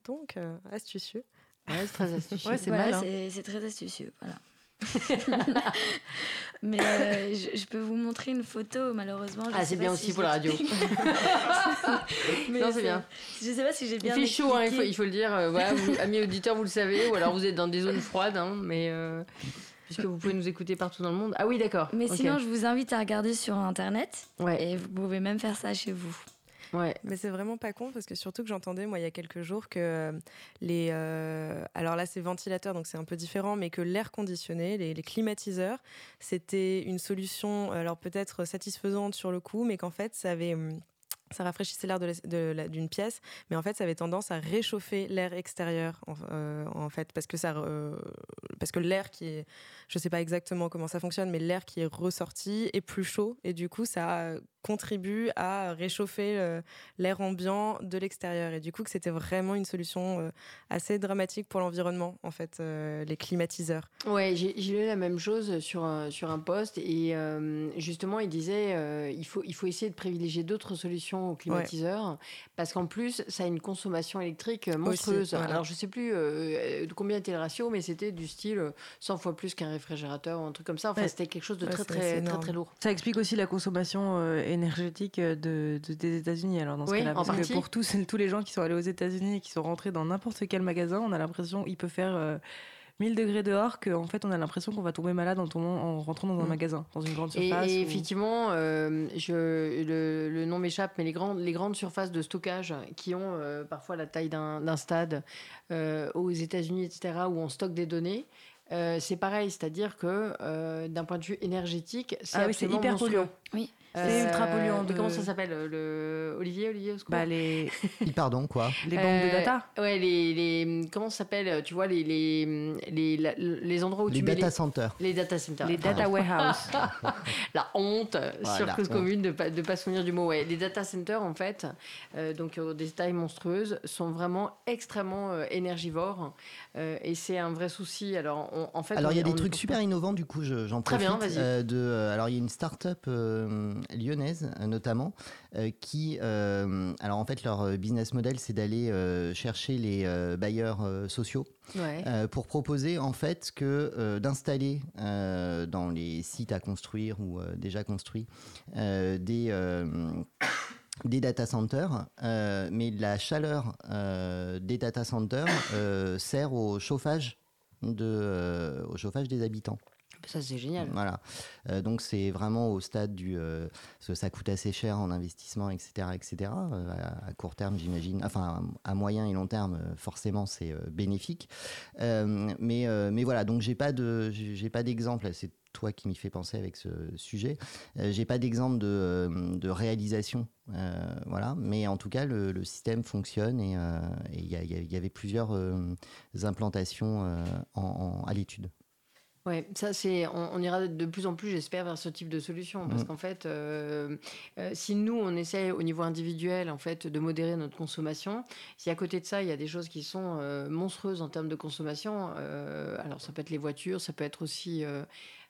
Donc, euh, astucieux. ouais, c'est très astucieux. Ouais, Voilà, c'est très astucieux. Voilà. Mais euh, je, je peux vous montrer une photo, malheureusement. je Ah, c'est bien si aussi pour la radio. Mais Non, c'est bien. Je sais pas si j'ai bien. Il fait chaud, hein, il, faut, expliqué. il faut le dire. euh, voilà, vous, amis auditeurs, vous le savez, ou alors vous êtes dans des zones froides, hein, mais euh, puisque vous pouvez nous écouter partout dans le monde. Ah oui, d'accord. Mais sinon, je vous invite à regarder sur internet ouais, et vous pouvez même faire ça chez vous. Mais c'est vraiment pas con parce que surtout que j'entendais moi il y a quelques jours que euh, les euh, alors là c'est ventilateur donc c'est un peu différent mais que l'air conditionné les, climatiseurs c'était une solution alors peut-être satisfaisante sur le coup mais qu'en fait ça avait hum, ça rafraîchissait l'air d'une pièce, mais en fait, ça avait tendance à réchauffer l'air extérieur, en, euh, fait, parce que euh, que l'air qui est, je sais pas exactement comment ça fonctionne, mais l'air qui est ressorti est plus chaud, et du coup, ça contribue à réchauffer euh, l'air ambiant de l'extérieur, et du coup, c'était vraiment une solution assez dramatique pour l'environnement, en fait, les climatiseurs. Ouais, j'ai lu la même chose sur un, sur un post et justement il disait il faut il faut essayer de privilégier d'autres solutions aux climatiseurs parce qu'en plus ça a une consommation électrique euh, monstrueuse. voilà. Alors je sais plus euh, de combien était le ratio mais c'était du style euh, 100 fois plus qu'un réfrigérateur ou un truc comme ça. Enfin Ouais. c'était quelque chose de Ouais, très très très très lourd. Ça explique aussi la consommation euh, énergétique de, de- des États-Unis. Alors dans ce Oui, cas-là, parce partie. que pour tous, tous les gens qui sont allés aux États-Unis et qui sont rentrés dans n'importe quel magasin, on a l'impression qu'il peut faire euh, 1000 degrés dehors qu'en fait, on a l'impression qu'on va tomber malade en, tombant, en rentrant dans un Mm. magasin, dans une grande surface. et ou- effectivement, euh, je, le, le nom m'échappe, mais les grandes, les grandes surfaces de stockage qui ont euh, parfois la taille d'un stade euh, aux États-Unis, etc., où on stocke des données. euh, c'est pareil, c'est-à-dire que euh, d'un point de vue énergétique, c'est Ah oui, hyper polluant. Oui. C'est ultra polluant de- Comment ça s'appelle le Olivier, Olivier, au Bah, les, Pardon, quoi les banques de Euh, data. Ouais, les, les comment ça s'appelle Tu vois les les, les, les endroits où Les tu mets data centers. les, les data centers. Les data warehouse. la honte Voilà, sur la cause honte. commune de pas de pas se souvenir du mot. Ouais, les data centers en fait, euh, donc euh, des tailles monstrueuses, sont vraiment extrêmement euh, énergivores euh, et c'est un vrai souci. Alors on- en fait, Alors il y a des ne trucs super innovants du coup je- j'en Très profite bien, vas-y. euh, de euh, alors il y a une start-up euh, lyonnaise euh, notamment euh, qui euh, alors en fait leur business model c'est d'aller chercher les bailleurs sociaux Ouais. pour proposer en fait que d'installer dans les sites à construire ou déjà construits des des data centers, euh, mais la chaleur euh, des data centers euh, sert au chauffage de, au chauffage des habitants. Ça c'est génial. Voilà. Euh, donc c'est vraiment au stade du euh, ça coûte assez cher en investissement, etc., etc. Euh, à, court terme, j'imagine. Enfin, à moyen et long terme, forcément, c'est bénéfique. Mais mais voilà. Donc j'ai pas de j'ai pas d'exemple. C'est toi qui m'y fait penser avec ce sujet. J'ai pas d'exemple de, de réalisation. Voilà. Mais en tout cas, le, système fonctionne et il y, avait plusieurs implantations à l'étude. Ouais, ça c'est, on, on ira de plus en plus, j'espère, vers ce type de solution, parce Mm. qu'en fait, euh, euh, si nous on essaie au niveau individuel, en fait, de modérer notre consommation, si à côté de ça il y a des choses qui sont euh, monstrueuses en termes de consommation, alors ça peut être les voitures, ça peut être aussi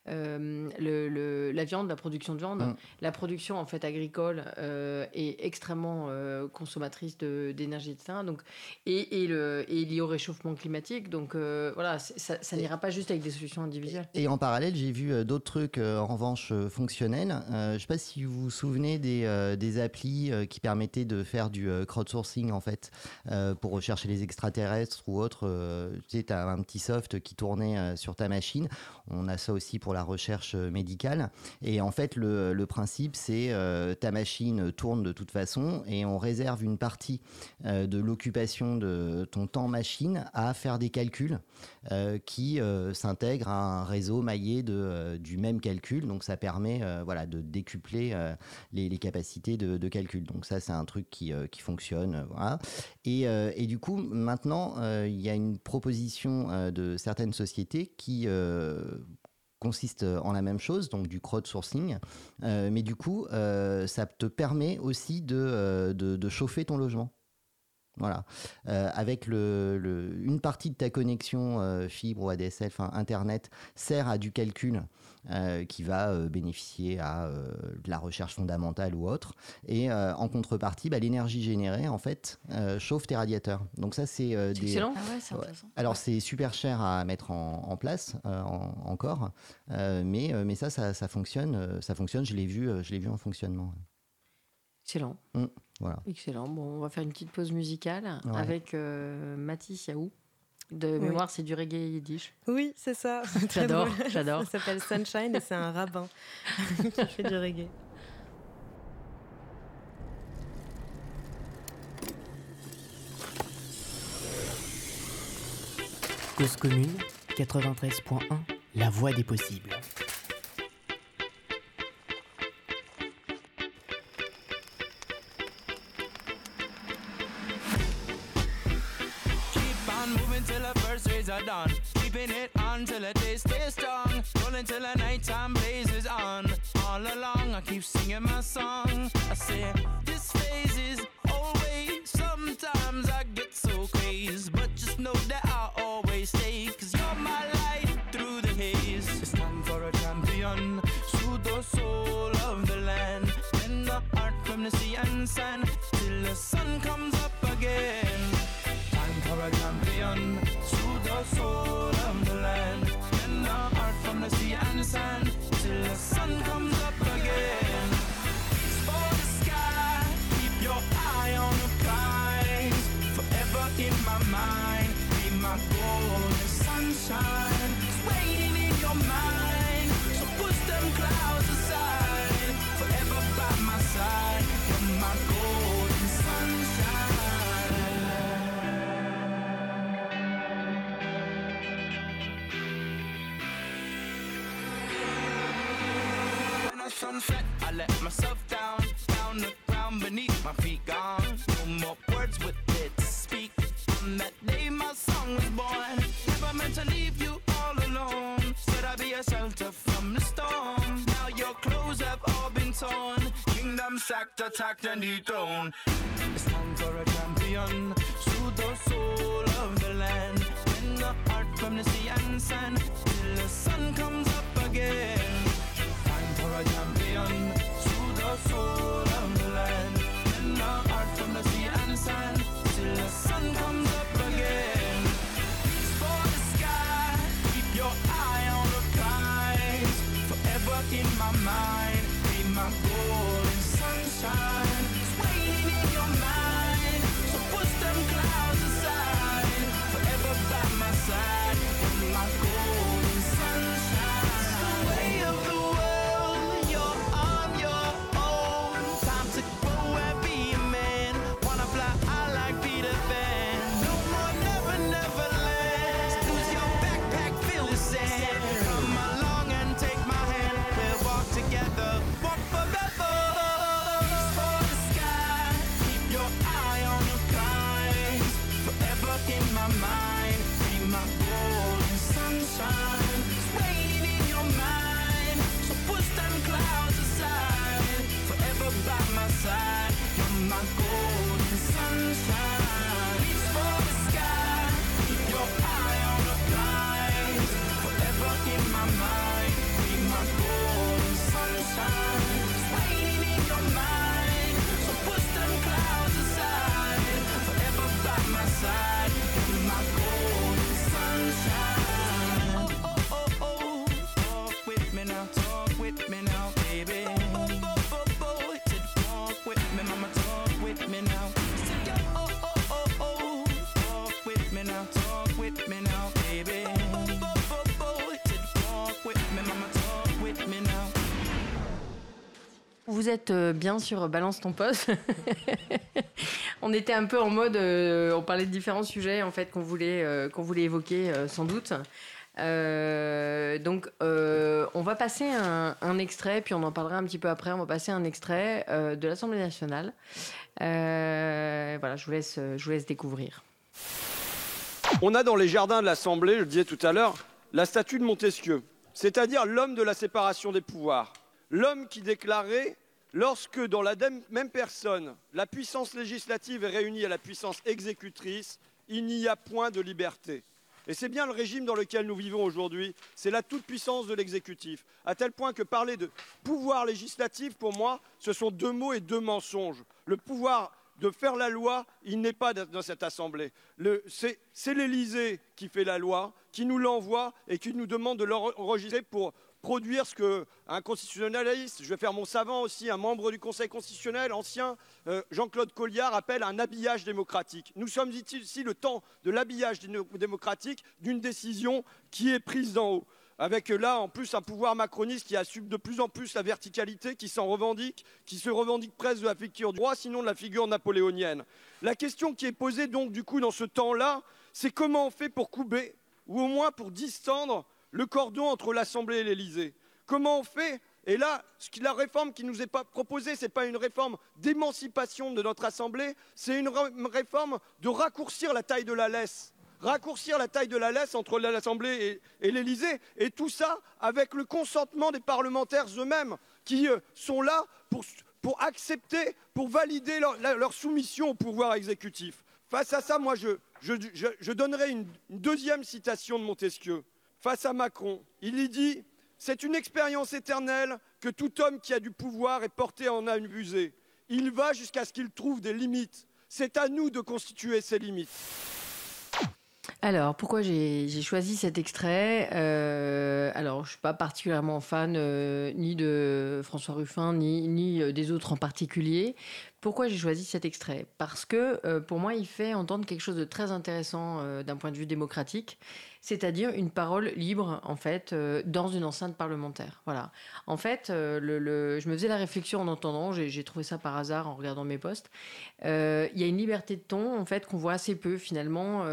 euh, le, le- la viande, la production de viande, Mm. la production en fait agricole euh, est extrêmement euh, consommatrice de- d'énergie, etc. Donc, et, et, le, et liée au réchauffement climatique, donc voilà, ça, ça n'ira pas juste avec des solutions individuelles. Et en parallèle, j'ai vu d'autres trucs, en revanche, fonctionnels. Je ne sais pas si vous vous souvenez des, des applis qui permettaient de faire du crowdsourcing, en fait, pour rechercher les extraterrestres ou autres. tu sais, tu as un petit soft qui tournait sur ta machine. On a ça aussi pour la recherche euh, médicale. Et en fait, le, principe, c'est euh, ta machine tourne de toute façon et on réserve une partie euh, de l'occupation de ton temps machine à faire des calculs qui s'intègrent à un réseau maillé de, du même calcul. Donc ça permet voilà, de décupler les, capacités de, calcul. Donc ça, c'est un truc qui, qui fonctionne. voilà. et, et du coup, maintenant, il y a une proposition de certaines sociétés qui... consiste en la même chose, donc du crowdsourcing, Euh, mais du coup, euh, ça te permet aussi de, euh, chauffer ton logement. Voilà. Euh, avec le, le- une partie de ta connexion euh, fibre ou ADSL, enfin Internet, sert à du calcul euh, qui va euh, bénéficier à euh, de la recherche fondamentale ou autre. Et euh, en contrepartie, bah, l'énergie générée, en fait, euh, chauffe tes radiateurs. Donc ça, c'est euh, des... excellent. Ah ouais, c'est Ouais. intéressant. Alors c'est super cher à mettre en, en place euh, en- encore, euh, mais, euh, mais ça, ça, ça fonctionne, euh, ça fonctionne. Je l'ai vu, euh, je l'ai vu en fonctionnement. Excellent. Voilà. Excellent. Bon, on va faire une petite pause musicale Ouais. avec euh, Mathis Yaou. De Oui. mémoire, c'est du reggae yiddish. Oui, c'est ça. J'adore, j'adore. Ça s'appelle Sunshine et c'est un rabbin qui fait du reggae. Cause commune 93.1, la voix des possibles. Till the nighttime blazes on. All along, I keep singing my song. I say, Vous êtes euh, bien sur Balance ton poste. on était un peu en mode, euh, on parlait de différents sujets en fait qu'on voulait, euh, qu'on voulait évoquer sans doute. Donc on va passer un, extrait, puis on en parlera un petit peu après. On va passer un extrait de l'Assemblée nationale. Voilà, je vous laisse, je vous laisse découvrir. On a dans les jardins de l'Assemblée, je le disais tout à l'heure, la statue de Montesquieu, c'est-à-dire l'homme de la séparation des pouvoirs. L'homme qui déclarait, lorsque dans la même personne, la puissance législative est réunie à la puissance exécutrice, il n'y a point de liberté. Et c'est bien le régime dans lequel nous vivons aujourd'hui, c'est la toute-puissance de l'exécutif, à tel point que parler de pouvoir législatif, pour moi, ce sont deux mots et deux mensonges. Le pouvoir de faire la loi, il n'est pas dans- cette Assemblée. C'est l'Élysée qui fait la loi, qui nous l'envoie et qui nous demande de l'enregistrer pour produire ce qu'un constitutionnaliste, je vais faire mon savant aussi, un membre du Conseil constitutionnel, ancien, euh, Jean-Claude Colliard, appelle un habillage démocratique. Nous sommes ici le temps de l'habillage démocratique d'une décision qui est prise d'en haut. Avec euh, là, en plus, un pouvoir macroniste qui assume de plus en plus la verticalité, qui s'en revendique, qui se revendique presque de la figure du roi, sinon de la figure napoléonienne. La question qui est posée donc du coup dans ce temps-là, c'est comment on fait pour couper, ou au moins pour distendre le cordon entre l'Assemblée et l'Élysée. Comment on fait? Et là, la réforme qui nous est pas proposée, ce n'est pas une réforme d'émancipation de notre Assemblée, c'est une, réforme de raccourcir la taille de la laisse. Raccourcir la taille de la laisse entre l'Assemblée et, l'Élysée. Et tout ça avec le consentement des parlementaires eux-mêmes, qui euh, sont là pour, accepter, pour valider leur, soumission au pouvoir exécutif. Face à ça, moi, je, donnerai une deuxième citation de Montesquieu. Face à Macron, il y dit C'est une expérience éternelle que tout homme qui a du pouvoir est porté à en abuser. Il va jusqu'à ce qu'il trouve des limites. C'est à nous de constituer ces limites. Alors, pourquoi j'ai choisi cet extrait? Euh, Alors, je suis pas particulièrement fan euh, ni de François Ruffin, ni, euh, des autres en particulier. Pourquoi j'ai choisi cet extrait? Parce que pour moi, il fait entendre quelque chose de très intéressant d'un point de vue démocratique, c'est-à-dire une parole libre, en fait, euh, dans une enceinte parlementaire. Voilà. En fait, euh, je me faisais la réflexion en entendant, j'ai trouvé ça par hasard en regardant mes posts. Euh, Il y a une liberté de ton, en fait, qu'on voit assez peu, finalement.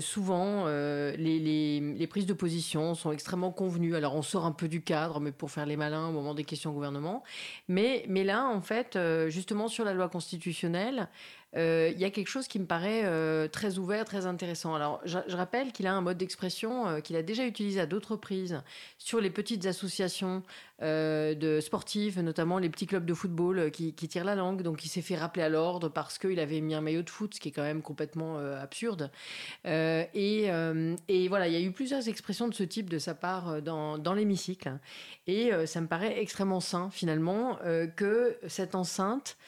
Souvent, les, prises de position sont extrêmement convenues. Alors, on sort un peu du cadre, mais pour faire les malins au moment des questions au gouvernement. Mais, mais là, en fait, justement, sur la loi constitutionnelle, euh, il y a quelque chose qui me paraît euh, très ouvert, très intéressant. Alors, je, rappelle qu'il a un mode d'expression euh, qu'il a déjà utilisé à d'autres reprises sur les petites associations de sportives, notamment les petits clubs de football qui, tirent la langue. Donc, il s'est fait rappeler à l'ordre parce qu'il avait mis un maillot de foot, ce qui est quand même complètement absurde. Et, voilà, il y a eu plusieurs expressions de ce type de sa part dans, dans l'hémicycle. Et ça me paraît extrêmement sain, finalement, que cette enceinte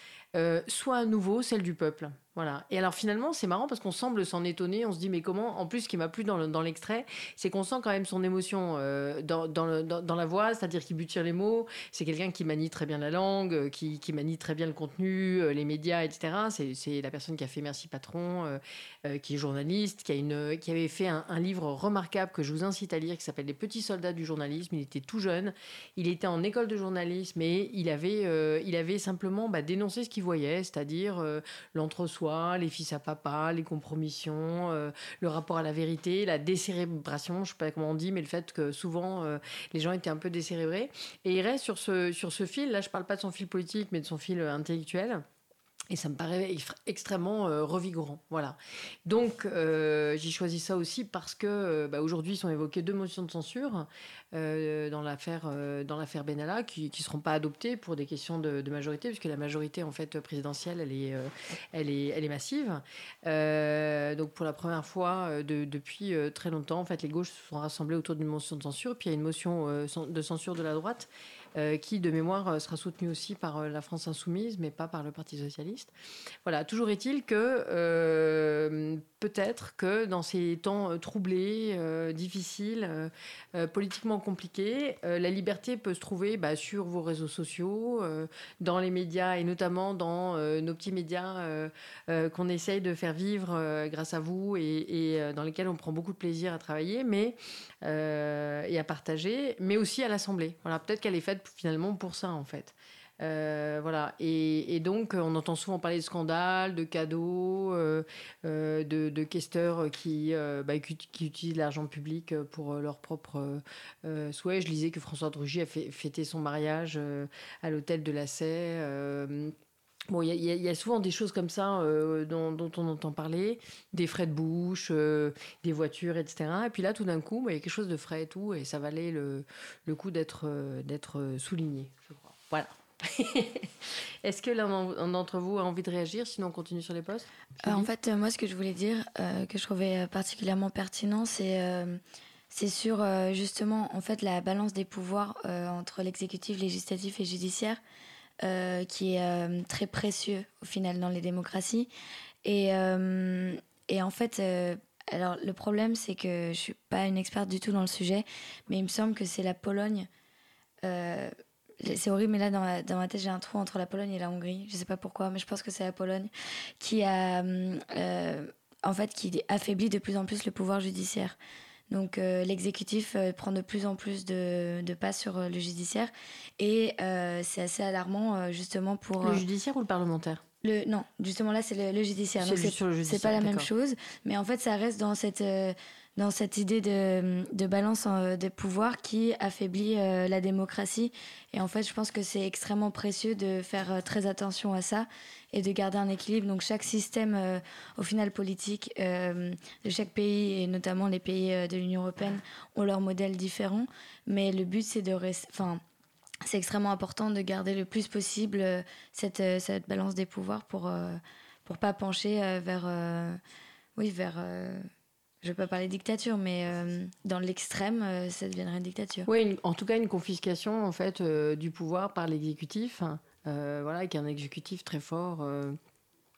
soit à nouveau celle du peuple. Voilà. Et alors finalement, c'est marrant parce qu'on semble s'en étonner. On se dit, mais comment En plus, ce qui m'a plu dans le- dans l'extrait, c'est qu'on sent quand même son émotion euh, dans, la voix, c'est-à-dire qu'il sur les mots. C'est quelqu'un qui manie très bien la langue, euh, qui, qui manie très bien le contenu, euh, les médias, etc. C'est- la personne qui a fait Merci Patron, qui est journaliste, qui, avait fait un, livre remarquable que je vous incite à lire, qui s'appelle Les petits soldats du journalisme. Il était tout jeune. Il était en école de journalisme et il avait, simplement bah, dénoncé ce qu'il voyait, c'est-à-dire euh, les fils à papa, les compromissions, euh, le rapport à la vérité, la décérébration, je sais pas comment on dit, mais le fait que souvent euh, les gens étaient un peu décérébrés. Et il reste sur ce, sur ce fil, là je parle pas de son fil politique, mais de son fil intellectuel. Et ça me paraît extrêmement euh, revigorant. Voilà. Donc, euh, j'ai choisi ça aussi parce que euh, bah, aujourd'hui sont évoquées deux motions de censure euh, dans l'affaire euh, dans Benalla qui ne seront pas adoptées pour des questions de, majorité, puisque la majorité en fait présidentielle, elle est, elle est, elle est massive. Donc, pour la première fois de- depuis très longtemps, en fait, les gauches se sont rassemblées autour d'une motion de censure. Puis il y a une motion de censure de la droite euh, qui, de mémoire, euh, sera soutenue aussi par euh, la France insoumise, mais pas par le Parti socialiste. Voilà, toujours est-il que peut-être que dans ces temps troublés, difficiles, politiquement compliqués, la liberté peut se trouver bah, sur vos réseaux sociaux, dans les médias et notamment dans nos petits médias qu'on essaye de faire vivre grâce à vous et, et, dans lesquels on prend beaucoup de plaisir à travailler, mais et à partager, mais aussi à l'Assemblée. Voilà, peut-être qu'elle est faite finalement pour ça en fait. Euh, voilà. Et, donc, on entend souvent parler de scandales, de cadeaux, euh, euh, de, de euh, bah, qui, utilisent l'argent public pour euh, leurs propres euh, souhaits. Je lisais que François Drugy a fêté son mariage euh, à l'hôtel de la Sey. Euh, Bon, il y, a- y souvent des choses comme ça euh, dont, dont on entend parler, des frais de bouche, euh, des voitures, etc. Et puis là, tout d'un coup, bah, il y a quelque chose de frais et tout, et ça valait le, le coup d'être euh, d'être souligné, je crois. Voilà. Est-ce que l'un d'entre vous a envie de réagir Sinon, on continue sur les postes? Euh, en fait, euh, moi, ce que je voulais dire, euh, que je trouvais euh, particulièrement pertinent, c'est euh, c'est sur euh, justement en fait la balance des pouvoirs euh, entre l'exécutif, législatif et judiciaire, euh, qui est euh, très précieux au final dans les démocraties. Et, euh, et en fait, alors le problème, c'est que je suis pas une experte du tout dans le sujet, mais il me semble que c'est la Pologne. c'est horrible, mais là, dans ma, dans ma tête, j'ai un trou entre la Pologne et la Hongrie. Je sais pas pourquoi, mais je pense que c'est la Pologne qui a, en fait, qui affaiblit de plus en plus le pouvoir judiciaire. Donc, euh, l'exécutif euh, prend de plus en plus de, de pas sur euh, le judiciaire. Et c'est assez alarmant, justement, pour. Le judiciaire ou le parlementaire? le, non, justement là c'est le, le judiciaire. C'est pas la même chose, mais en fait ça reste dans cette dans cette idée de, de balance euh, des pouvoirs qui affaiblit euh, la démocratie. Et en fait, je pense que c'est extrêmement précieux de faire euh, très attention à ça et de garder un équilibre. Donc chaque système, euh, au final politique de chaque pays et notamment les pays de l'Union européenne ont leur modèle différent. Mais le but c'est de rester, enfin c'est extrêmement important de garder le plus possible cette, cette balance des pouvoirs pour pour pas pencher vers oui vers je vais pas parler dictature mais euh, dans l'extrême euh, ça deviendrait une dictature Oui, en tout cas une confiscation en fait euh, du pouvoir par l'exécutif. euh, voilà, avec un exécutif très fort.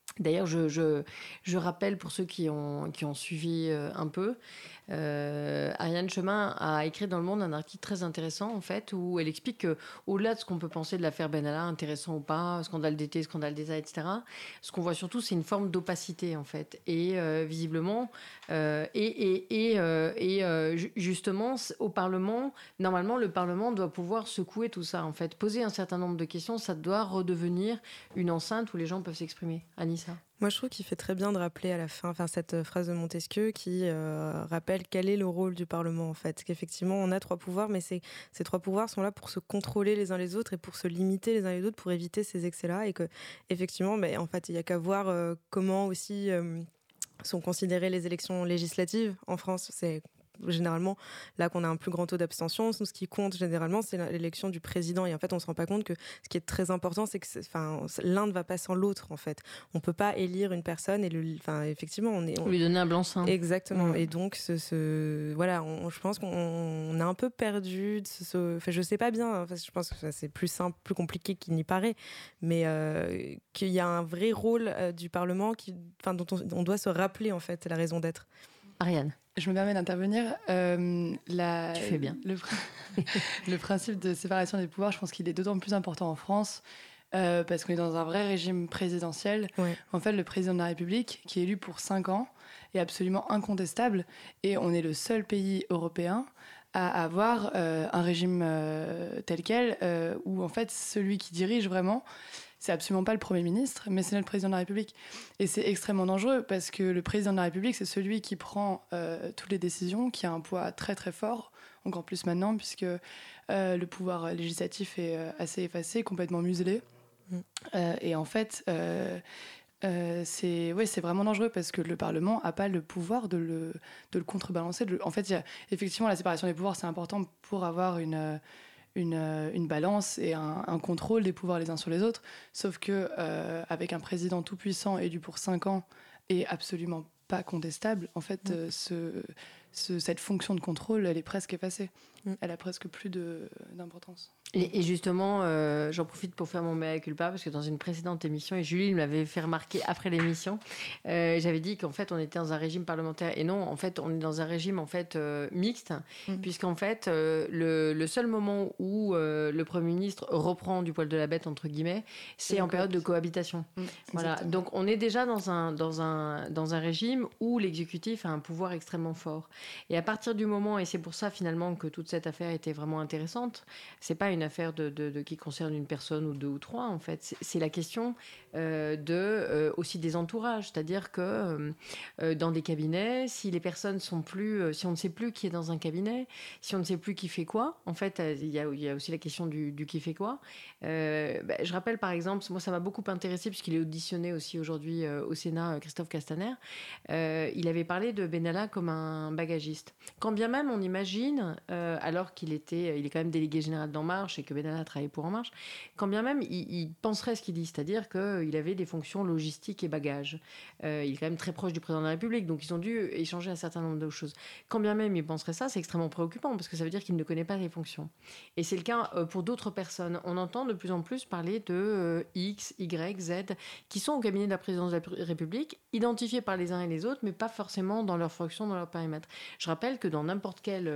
Euh, D'ailleurs, je, je, je, rappelle pour ceux qui ont, qui ont suivi un peu, euh, Ariane Chemin a écrit dans Le Monde un article très intéressant, en fait, où elle explique qu'au-delà de ce qu'on peut penser de l'affaire Benalla, intéressant ou pas, scandale d'été, scandale des etc., ce qu'on voit surtout, c'est une forme d'opacité, en fait. Et euh, visiblement, euh, et, et, et, euh, et euh, justement, au Parlement, normalement, le Parlement doit pouvoir secouer tout ça, en fait. Poser un certain nombre de questions, ça doit redevenir une enceinte où les gens peuvent s'exprimer. Moi, je trouve qu'il fait très bien de rappeler à la fin, enfin, cette phrase de Montesquieu qui euh, rappelle quel est le rôle du Parlement, en fait. Qu'effectivement, on a trois pouvoirs, mais ces trois pouvoirs sont là pour se contrôler les uns les autres et pour se limiter les uns les autres pour éviter ces excès-là. Et que, effectivement, mais en fait, il n'y a qu'à voir euh, comment aussi euh, sont considérées les élections législatives en France. C'est généralement, là qu'on a un plus grand taux d'abstention, ce qui compte généralement, c'est l'élection du président. Et en fait, on se rend pas compte que ce qui est très important, c'est que l'un ne va pas sans l'autre, en fait. On peut pas élire une personne et le, enfin, effectivement, on est. On... Lui donner un blanc-seing. Exactement. Et donc, ce, voilà, je pense qu'on a un peu perdu. Ce, enfin, je sais pas bien. je pense que c'est plus simple, plus compliqué qu'il n'y paraît, mais euh, qu'il y a un vrai rôle euh, du Parlement qui, enfin, dont on, on doit se rappeler en fait la raison d'être. Ariane. Je me permets d'intervenir. Euh, tu fais bien. Le, le, principe de séparation des pouvoirs, je pense qu'il est d'autant plus important en France euh, parce qu'on est dans un vrai régime présidentiel. En fait, le président de la République, qui est élu pour 5 ans, est absolument incontestable et on est le seul pays européen à avoir euh, un régime tel quel où en fait celui qui dirige vraiment c'est absolument pas le Premier ministre, mais c'est notre président de la République. Et c'est extrêmement dangereux parce que le président de la République, c'est celui qui prend euh, toutes les décisions, qui a un poids très très fort, encore plus maintenant, puisque euh, le pouvoir législatif est euh, assez effacé, complètement muselé. Mm. et en fait, c'est ouais, vraiment dangereux parce que le Parlement n'a pas le pouvoir de le, de le contrebalancer. en fait, y a, effectivement, la séparation des pouvoirs, c'est important pour avoir une une, euh, une balance et un, un, contrôle des pouvoirs les uns sur les autres. Sauf que euh, avec un président tout puissant élu pour 5 ans et absolument pas contestable, en fait, euh, ce, ce, cette fonction de contrôle, elle est presque effacée. Mm. Elle a presque plus d'importance. Et, justement, euh, j'en profite pour faire mon mea culpa parce que dans une précédente émission, et Julie me l'avait fait remarquer après l'émission, euh, j'avais dit qu'en fait on était dans un régime parlementaire et non, en fait on est dans un régime en fait euh, mixte, mm. puisqu'en fait le, le, seul moment où le Premier ministre reprend du poil de la bête entre guillemets, c'est en période de cohabitation. Mm, voilà, donc on est déjà dans un dans un dans un régime où l'exécutif a un pouvoir extrêmement fort. Et à partir du moment, et c'est pour ça finalement que toute cette affaire était vraiment intéressante, c'est pas une affaire qui concerne une personne ou deux ou trois, en fait. C'est la question euh, de, euh, aussi des entourages. C'est-à-dire que euh, dans des cabinets, si les personnes sont plus. si on ne sait plus qui est dans un cabinet, si on ne sait plus qui fait quoi, en fait, il y a, aussi la question du, du qui fait quoi. Bah, je rappelle par exemple, moi ça m'a beaucoup intéressé puisqu'il est auditionné aussi aujourd'hui au Sénat, Christophe Castaner. il avait parlé de Benalla comme un bagagiste. Quand bien même on imagine, alors qu'il était, il est quand même délégué général d'En Marche, et que Benalla travaillait pour En Marche, quand bien même il, penserait ce qu'il dit, c'est-à-dire qu'il avait des fonctions logistiques et bagages. Euh, il est quand même très proche du président de la République, donc ils ont dû échanger un certain nombre de choses. Quand bien même il penserait ça, c'est extrêmement préoccupant parce que ça veut dire qu'il ne connaît pas les fonctions. Et c'est le cas euh, pour d'autres personnes. On entend de plus en plus parler de euh, X, Y, Z, qui sont au cabinet de la présidence de la République, identifiés par les uns et les autres, mais pas forcément dans leurs fonctions, dans leur périmètre. Je rappelle que dans n'importe quelle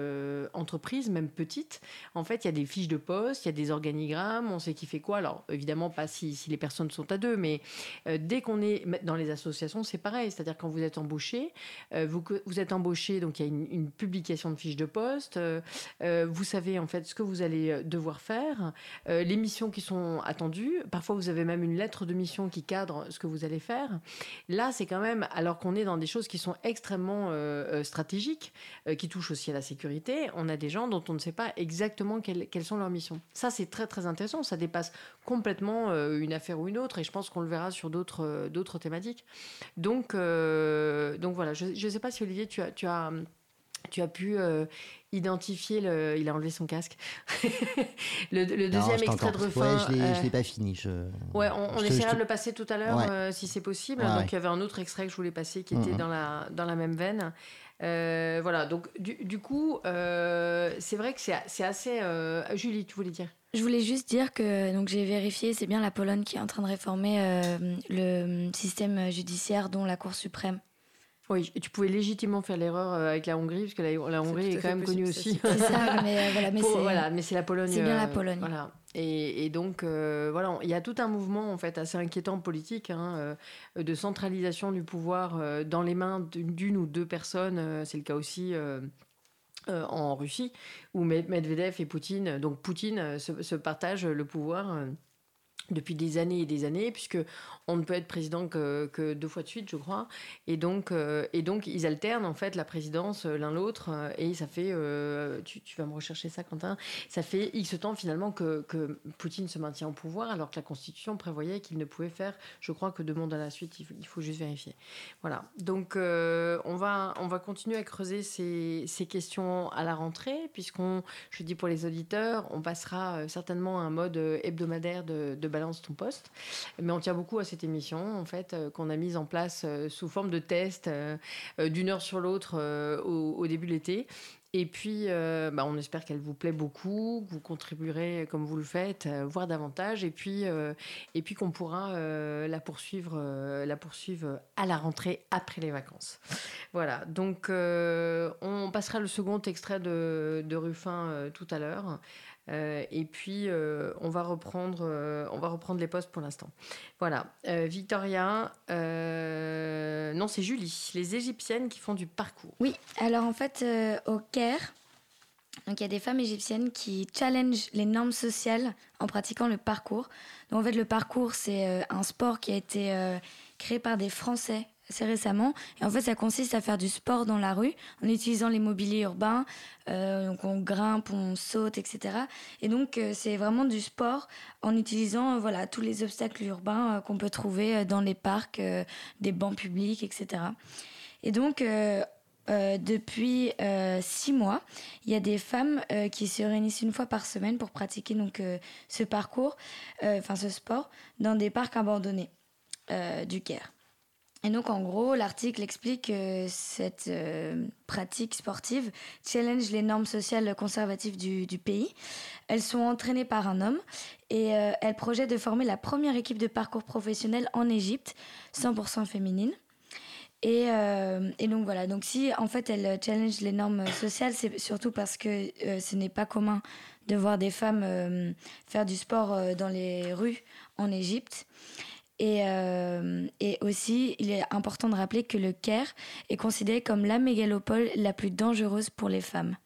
entreprise, même petite, en fait, il y a des fiches de poste il y a des organigrammes, on sait qui fait quoi. Alors évidemment pas si, les personnes sont à deux, mais euh, dès qu'on est dans les associations, c'est pareil. C'est-à-dire quand vous êtes embauché, euh, vous, vous êtes embauché, donc il y a une, publication de fiche de poste. Euh, vous savez en fait ce que vous allez devoir faire, les missions qui sont attendues. Parfois vous avez même une lettre de mission qui cadre ce que vous allez faire. Là c'est quand même, alors qu'on est dans des choses qui sont extrêmement stratégiques, qui touchent aussi à la sécurité, on a des gens dont on ne sait pas exactement quelles, quelles sont leurs missions. Ça, c'est très très intéressant. Ça dépasse complètement euh, une affaire ou une autre, et je pense qu'on le verra sur d'autres euh, d'autres thématiques. Donc, euh, donc voilà. Je ne sais pas si Olivier, tu as, tu as tu as pu identifier le. Il a enlevé son casque. le, deuxième extrait de refrain. Ouais, je ne l'ai pas fini. Je... Ouais, on, essaiera de le passer tout à l'heure si c'est possible. donc il y avait un autre extrait que je voulais passer qui était mm-hmm. dans, la, dans la même veine. Voilà, donc du, du coup, c'est vrai que c'est assez. Julie, tu voulais dire? Je voulais juste dire que donc j'ai vérifié, c'est bien la Pologne qui est en train de réformer euh, le système judiciaire, dont la Cour suprême. Oui, tu pouvais légitimement faire l'erreur euh, avec la Hongrie, parce que la, la Hongrie est, quand même connue aussi. C'est ça, mais voilà, mais c'est voilà, la Pologne. C'est bien la Pologne. voilà. Et, donc, voilà, il y a tout un mouvement en fait assez inquiétant politique hein, de centralisation du pouvoir dans les mains d'une ou deux personnes. c'est le cas aussi euh, en Russie, où Medvedev et Poutine, donc Poutine euh, se, partagent le pouvoir euh, depuis des années et des années, puisque on ne peut être président que, deux fois de suite, je crois. Et donc, euh, ils alternent en fait la présidence euh, l'un l'autre, euh, et ça fait, tu, vas me rechercher ça, Quentin, ça fait X temps finalement que, Poutine se maintient au pouvoir, alors que la Constitution prévoyait qu'il ne pouvait faire, je crois, que deux mondes à la suite. Il faut, juste vérifier. Voilà. Donc, on va, on va continuer à creuser ces, questions à la rentrée, puisqu'on, je dis pour les auditeurs, on passera certainement à un mode hebdomadaire de, de ton poste, mais on tient beaucoup à cette émission, en fait, euh, qu'on a mise en place euh, sous forme de test euh, d'une heure sur l'autre au, début de l'été. Et puis, bah, on espère qu'elle vous plaît beaucoup, que vous contribuerez comme vous le faites, voire davantage, et puis, et puis qu'on pourra la poursuivre, la poursuivre à la rentrée après les vacances. Voilà. Donc, on passera le second extrait de Ruffin tout à l'heure. Euh, et puis, euh, on, va reprendre, euh, on va reprendre les postes pour l'instant. Voilà. Victoria, non, c'est Julie, les Égyptiennes qui font du parcours. Oui, alors en fait, au Caire, il y a des femmes égyptiennes qui challengent les normes sociales en pratiquant le parcours. Donc en fait, le parcours, c'est un sport qui a été créé par des Français assez récemment. Et en fait, ça consiste à faire du sport dans la rue en utilisant les mobiliers urbains. Euh, donc on grimpe, on saute, etc. Et donc euh, c'est vraiment du sport en utilisant euh, voilà tous les obstacles urbains qu'on peut trouver dans les parcs, des bancs publics, etc. Et donc depuis six mois, il y a des femmes qui se réunissent une fois par semaine pour pratiquer donc ce parcours, enfin ce sport, dans des parcs abandonnés du Caire. Et donc, en gros, l'article explique que cette euh, pratique sportive challenge les normes sociales conservatives du, pays. Elles sont entraînées par un homme et euh, elles projettent de former la première équipe de parcours professionnel en Égypte, 100% féminine. Euh, et, donc voilà, donc si en fait elles challenge les normes sociales, c'est surtout parce que ce n'est pas commun de voir des femmes faire du sport dans les rues en Égypte. Et, euh, et, aussi, il est important de rappeler que le Caire est considéré comme la mégalopole la plus dangereuse pour les femmes.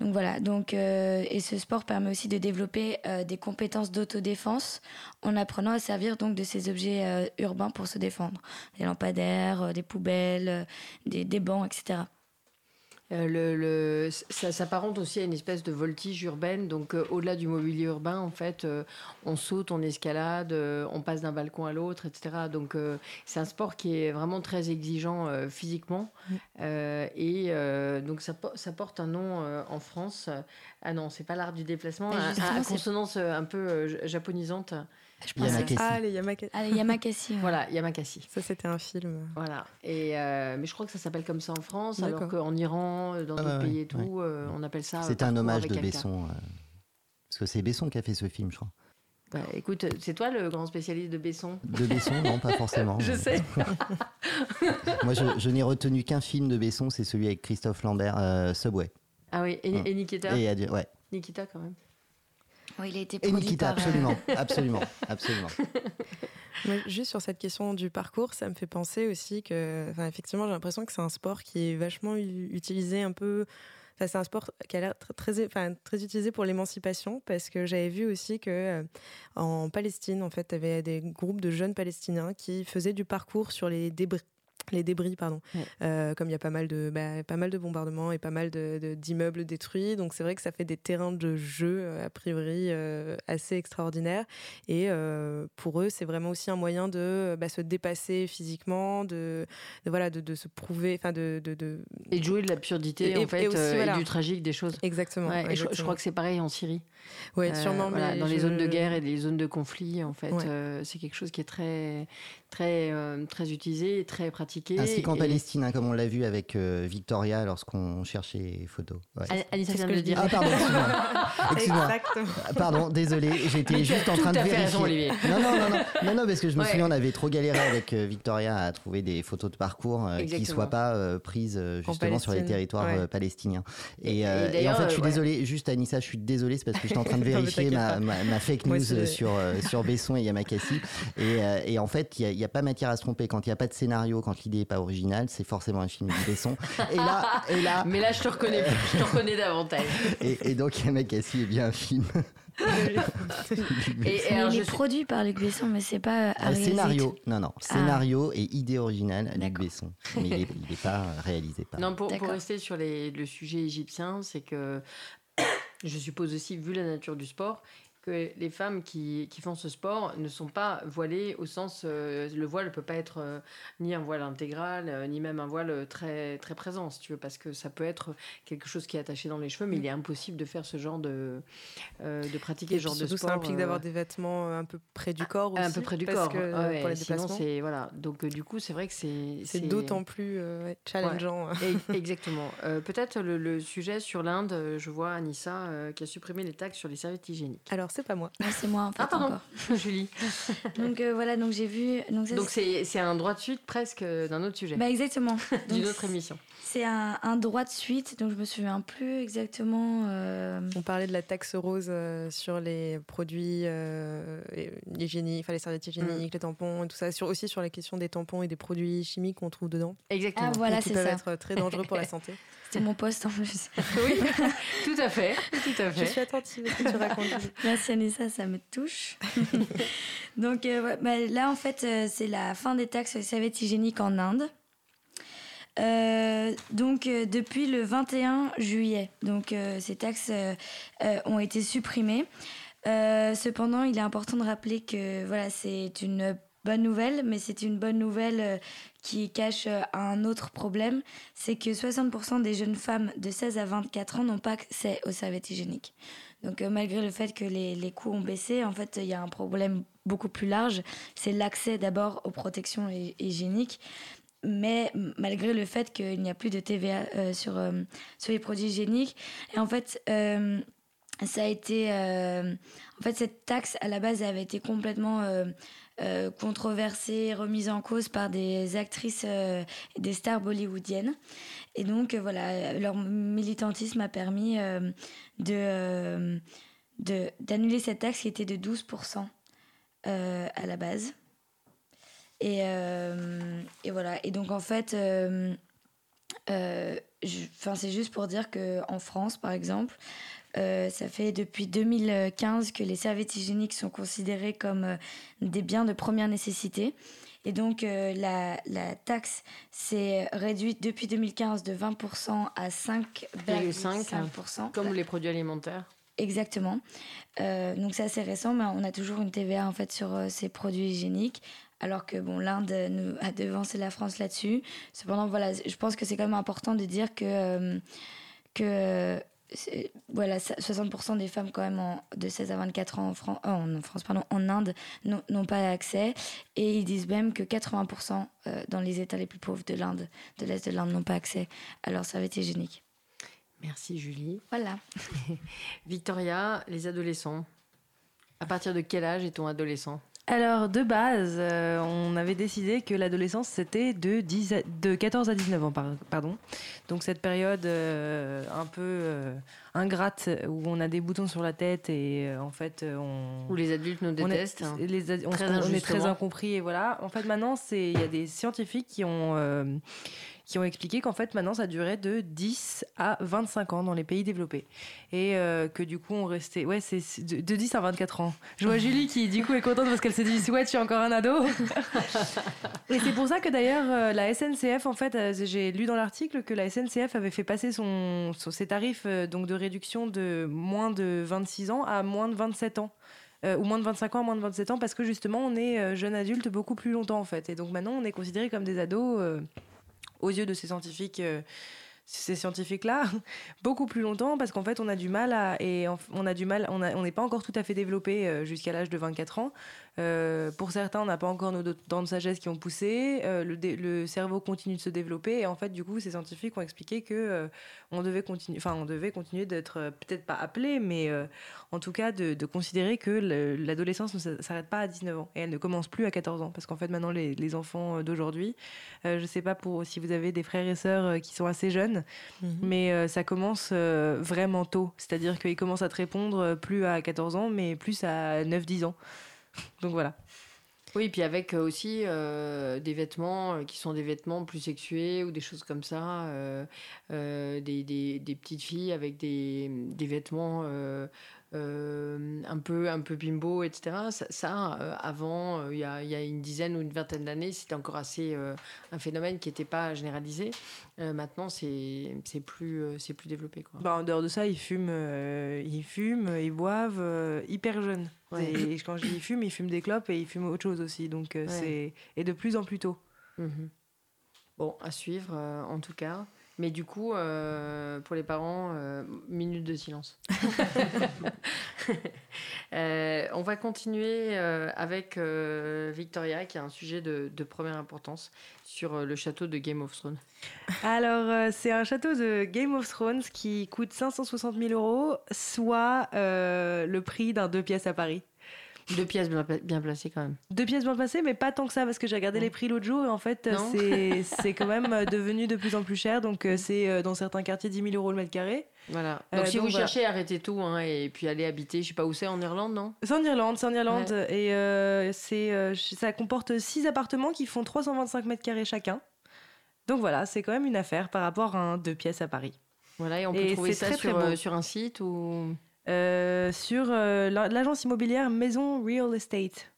Donc voilà, donc, euh, et ce sport permet aussi de développer euh, des compétences d'autodéfense en apprenant à servir donc de ces objets urbains pour se défendre. Des lampadaires, des poubelles, des, des bancs, etc. Euh, le, le, ça s'apparente aussi à une espèce de voltige urbaine. Donc, euh, au-delà du mobilier urbain, en fait, euh, on saute, on escalade, on passe d'un balcon à l'autre, etc. Donc, c'est un sport qui est vraiment très exigeant physiquement. et donc, ça, ça, porte un nom en France. Ah non, c'est pas l'art du déplacement, à, consonance un peu japonisante. Je Yamakasi. Ah, les Yamakasi. Ah, les Yamakasi. voilà, Yamakasi. Ça, c'était un film. Voilà. Et, euh, mais je crois que ça s'appelle comme ça en France, alors qu'en Iran, euh, dans ah, d'autres pays et tout, euh, on appelle ça. C'était un hommage de Besson. parce que c'est Besson qui a fait ce film, je crois. Bah, écoute, c'est toi le grand spécialiste de Besson? De Besson, non, pas forcément. je sais. Moi, je, n'ai retenu qu'un film de Besson, c'est celui avec Christophe Lambert, Subway. Ah oui, et, Nikita? Et, ouais. Nikita quand même. Oui, il a été produit Nikita, par... absolument, absolument, absolument. juste sur cette question du parcours, ça me fait penser aussi que, effectivement, j'ai l'impression que c'est un sport qui est vachement utilisé un peu. c'est un sport qui a l'air très, enfin, très utilisé pour l'émancipation parce que j'avais vu aussi que euh, en Palestine, en fait, il y avait des groupes de jeunes Palestiniens qui faisaient du parcours sur les débris, les débris, pardon. Euh, comme il y a pas mal de, bah, pas mal de bombardements et pas mal d'immeubles de, détruits, donc c'est vrai que ça fait des terrains de jeu euh, a priori euh, assez extraordinaires. Et pour eux, c'est vraiment aussi un moyen de bah, se dépasser physiquement, de, voilà, de, se prouver, enfin de, Et de jouer de l'absurdité, en fait, et aussi, voilà. et du tragique des choses. Exactement. Ouais, et je- crois que c'est pareil en Syrie. Ouais, Euh, sûrement. voilà, mais dans les zones de guerre et les zones de conflit, en fait, Ouais. c'est quelque chose qui est très, très, euh, très utilisé, et très pratiqué. Ainsi qu'en et- Palestine, hein, comme on l'a vu avec euh, Victoria lorsqu'on cherchait les photos. Ouais. Anissa vient que de je le dire. Ah pardon, excuse-moi. Ah, Pardon, désolé, j'étais juste en train de vérifier. raison, Olivier. Non, non, non, non, non, non, parce que je me Ouais. souviens, on avait trop galéré avec euh, Victoria à trouver des photos de parcours euh, qui ne soient pas euh, prises En justement sur les territoires ouais. palestiniens. Et- Et, et et en fait, je suis ouais. désolé, juste Anissa, je suis désolé, c'est parce que j'étais en train de vérifier ma, pas. ma, ma fake news sur, euh, sur Besson et Yamakasi. Et, euh, et en fait, il n'y a, pas matière à se tromper. Quand il n'y a pas de scénario, quand l'idée n'est pas originale, c'est forcément un film de Besson. Et là, et là, Mais là, je te reconnais, je te reconnais davantage. et, et donc Yamakasi est bien un film. Et, et alors, il je est sais- produit par Luc Besson, mais c'est pas euh, à Un réaliser scénario, non, non, Ah. scénario et idée originale, Luc D'accord. Besson. Mais il n'est pas réalisé par. Non, pour, rester sur les- le sujet égyptien, c'est que je suppose aussi, vu la nature du sport, que les femmes qui, qui font ce sport ne sont pas voilées au sens euh, le voile ne peut pas être euh, ni un voile intégral euh, ni même un voile très très présent si tu veux parce que ça peut être quelque chose qui est attaché dans les cheveux mais il est impossible de faire ce genre de euh, de pratiquer Et ce genre de sport ça implique d'avoir des vêtements un peu près du corps aussi. un peu près du parce corps que, ouais, pour les sinon c'est voilà donc du coup c'est vrai que c'est C'est d'autant plus ouais, challengeant. Exactement. Peut-être le, le sujet sur l'Inde, je vois Anissa qui a supprimé les taxes sur les serviettes hygiéniques. Alors, c'est pas moi. Ah, c'est moi en fait Ah, pardon, encore. Julie. Donc euh, voilà, donc j'ai vu. Donc, ça, Donc c'est c'est un droit de suite presque euh, d'un autre sujet, Bah exactement. d'une Donc, autre émission. C'est un, un droit de suite, donc je me souviens plus exactement. euh, On parlait de la taxe rose euh, sur les produits euh, hygiéniques, enfin les serviettes hygiéniques, les tampons et tout ça. Sur, aussi sur la question des tampons et des produits chimiques qu'on trouve dedans. Exactement. Ah voilà, qui c'est peuvent ça. être très dangereux pour la santé. C'était mon poste en plus. Oui, tout à fait, tout à Je fait. suis attentive à ce que tu racontes. Merci Anissa, ça me touche. donc euh, bah, là en fait euh, c'est la fin des taxes sur les serviettes hygiéniques en Inde. Euh, donc euh, depuis le 21 juillet, donc euh, ces taxes euh, euh, ont été supprimées. Euh, cependant, il est important de rappeler que voilà, c'est une bonne nouvelle, mais c'est une bonne nouvelle euh, qui cache euh, un autre problème, c'est que 60% des jeunes femmes de 16 à 24 ans n'ont pas accès aux serviettes hygiéniques. Donc euh, malgré le fait que les, les coûts ont baissé, en fait, il y a un problème beaucoup plus large, c'est l'accès d'abord aux protections hy- hygiéniques. Mais malgré le fait qu'il n'y a plus de TVA sur, sur les produits hygiéniques, et en fait, ça a été. en fait, cette taxe, à la base, avait été complètement euh, controversée, remise en cause par des actrices euh, des stars bollywoodiennes. Et donc, euh, voilà, leur militantisme a permis euh, de, d'annuler cette taxe qui était de 12% euh, à la base. Et, et voilà. Et donc, en fait, euh, euh, je- 'fin, c'est juste pour dire qu'en France, par exemple, euh, ça fait depuis 2015 que les serviettes hygiéniques sont considérés comme euh, des biens de première nécessité. Et donc, euh, la, la taxe s'est réduite depuis 2015 de 20% à 5,5%. Comme les produits alimentaires. Exactement. Donc c'est assez récent, mais on a toujours une TVA en fait sur ces produits hygiéniques, alors que bon l'Inde nous a devancé la France là-dessus. Cependant voilà, je pense que c'est quand même important de dire que euh, que voilà ça- 60% des femmes quand même en- de 16 à 24 ans en, Fran- euh, en France pardon en Inde n'ont pas accès et ils disent même que 80% euh, dans les États les plus pauvres de l'Inde, de l'est de l'Inde n'ont pas accès à leurs serviettes hygiéniques. Merci Julie. Voilà. Victoria, les adolescents. À partir de quel âge est-on adolescent? Alors, de base, euh, on avait décidé que l'adolescence, c'était de, 10 à- de 14 à 19 ans. par- Pardon. Donc, cette période euh, un peu euh, ingrate où on a des boutons sur la tête et en fait, on. Où les adultes nous on est- détestent hein. les ad- on, Très on est très injustement. incompris et voilà. En fait, maintenant, il y a des scientifiques qui ont qui ont expliqué qu'en fait maintenant ça durait de 10 à 25 ans dans les pays développés et euh, que du coup on restait ouais c'est de, de 10 à 24 ans. Je vois Julie qui du coup est contente parce qu'elle s'est dit ouais je suis encore un ado. et c'est pour ça que d'ailleurs euh, la SNCF en fait euh, j'ai lu dans l'article que la SNCF avait fait passer son, son- ses tarifs donc de réduction de moins de 26 ans à moins de 27 ans. Euh, ou moins de 25 ans à moins de 27 ans parce que justement on est jeune adulte beaucoup plus longtemps en fait et donc maintenant on est considéré comme des ados euh, aux yeux de ces scientifiques euh, ces scientifiques-là beaucoup plus longtemps parce qu'en fait on a du mal à et on a du mal on n'est pas encore tout à fait développé euh, jusqu'à l'âge de 24 ans euh, pour certains, on n'a pas encore nos dents de sagesse qui ont poussé. Euh, le, cerveau continue de se développer. Et en fait, du coup, ces scientifiques ont expliqué que euh, on devait continuer, enfin, on devait continuer d'être peut-être pas appelé, mais en tout cas de, considérer que l'adolescence ne s'arrête pas à 19 ans et elle ne commence plus à 14 ans. Parce qu'en fait, maintenant, les, enfants d'aujourd'hui, je ne sais pas pour si vous avez des frères et sœurs qui sont assez jeunes, mhm. mais ça commence vraiment tôt. C'est-à-dire qu'ils commencent à te répondre plus à 14 ans, mais plus à 9-10 ans. Donc voilà. Oui, puis avec euh, aussi euh, des vêtements euh, qui sont des vêtements plus sexués ou des choses comme ça, des, des, des, petites filles avec des, des vêtements euh, un peu un peu bimbo, etc. Ça, euh, avant, euh, il y, a, y, a, une dizaine ou une vingtaine d'années, c'était encore assez un phénomène qui n'était pas généralisé. maintenant, c'est plus c'est plus développé. Quoi. Bah, en dehors de ça, ils fument, ils fument, ils boivent hyper jeunes. Et quand je dis ils fument, ils fument des clopes et ils fument autre chose aussi. Donc c'est et de plus en plus tôt. Mhm. Bon, à suivre en tout cas. Mais du coup, euh, pour les parents, euh, minute de silence. Euh, on va continuer avec Victoria, qui a un sujet de, première importance sur le château de Game of Thrones. Alors, c'est un château de Game of Thrones qui coûte 560 000 euros, soit le prix d'un deux pièces à Paris. Deux pièces bien, bien, placées quand même. Deux pièces bien placées, mais pas tant que ça, parce que j'ai regardé les prix l'autre jour et en fait, c'est quand même euh, devenu de plus en plus cher. Donc, euh, c'est euh, dans certains quartiers 10 000 euros le mètre carré. Voilà. Donc, si vous cherchez, arrêtez tout hein, et puis allez habiter, je sais pas où c'est, en Irlande, non? C'est en Irlande, c'est en Irlande. Et c'est ça comporte 6 appartements qui font 325 mètres carrés chacun. Donc voilà, c'est quand même une affaire par rapport à un deux pièces à Paris. Voilà, et on peut trouver ça sur, sur un site ou euh, sur euh, l'agence immobilière Maison Real Estate.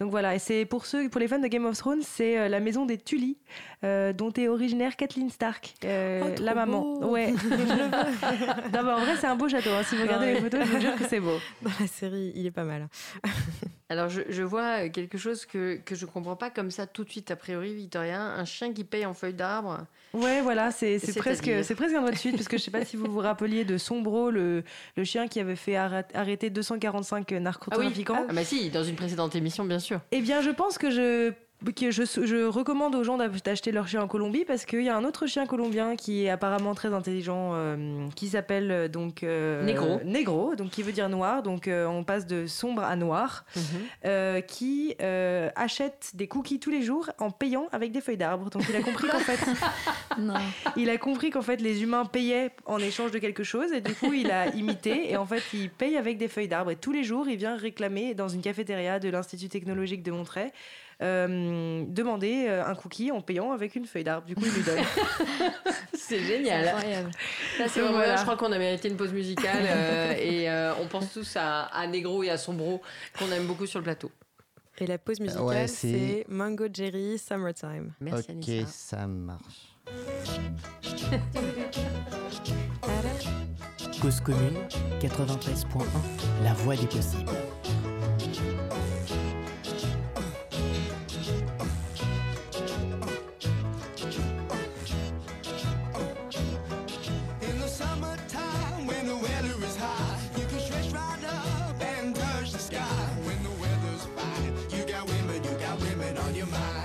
Donc voilà, et c'est pour ceux, pour les fans de Game of Thrones, c'est euh, la maison des Tully, dont est originaire Kathleen Stark, oh, la maman. Ouais. D'abord, en vrai, c'est un beau château. Hein. Si vous regardez les photos, je vous jure que c'est beau. Dans la série, il est pas mal. Alors, je, je, vois quelque chose que, que je comprends pas comme ça tout de suite, a priori, Victoria. Un chien qui paye en feuilles d'arbre. Ouais, voilà, c'est presque, presque un droit de suite, parce que je sais pas si vous vous rappeliez de Sombro, le, le chien qui avait fait arrêter 245 narcotrafiquants. Ah, oui. ah bah si, dans une précédente émission, bien sûr. Eh bien, je pense que je je, recommande aux gens d'acheter leur chien en Colombie parce qu'il y a un autre chien colombien qui est apparemment très intelligent, euh, qui s'appelle euh, donc euh, Negro. Negro, donc qui veut dire noir. Donc on passe de sombre à noir, mhm. qui achète des cookies tous les jours en payant avec des feuilles d'arbre. Donc il a compris qu'en fait, il a compris qu'en fait les humains payaient en échange de quelque chose et du coup il a imité et en fait il paye avec des feuilles d'arbre et tous les jours il vient réclamer dans une cafétéria de l'Institut technologique de Montreuil euh, demander euh, un cookie en payant avec une feuille d'arbre. Du coup, il lui donne. c'est génial. C'est je crois qu'on a mérité une pause musicale euh, et on pense tous à, à, Negro et à Sombro qu'on aime beaucoup sur le plateau. Et la pause musicale, c'est Mango Jerry Summertime. Merci Ok, ça marche. Cause commune 93.1, la voix des possibles. fly.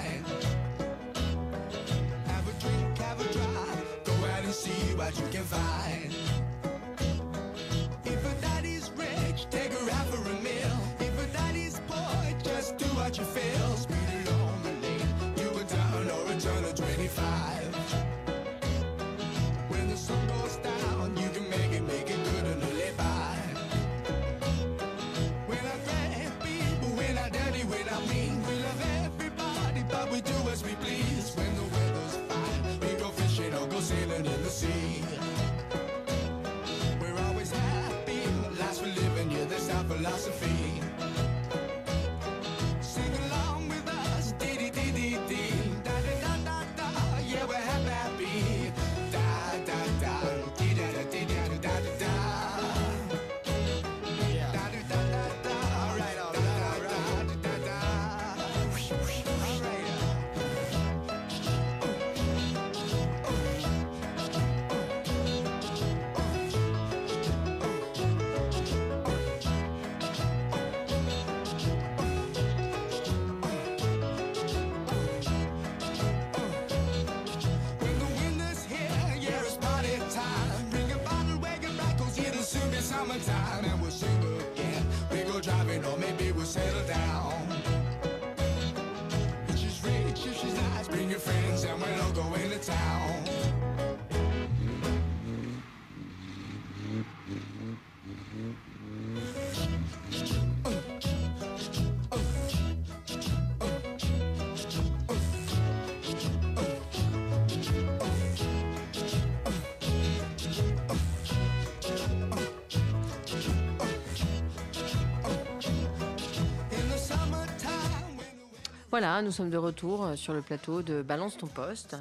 Voilà, nous sommes de retour euh, sur le plateau de Balance ton poste.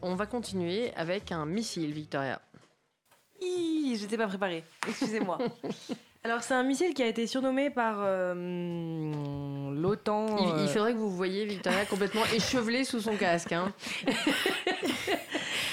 On va continuer avec un missile, Victoria. Hi, j'étais pas préparée. Excusez-moi. Alors, c'est un missile qui a été surnommé par euh, l'OTAN. Il, il euh, faudrait que vous voyiez Victoria complètement échevelée sous son casque. hein.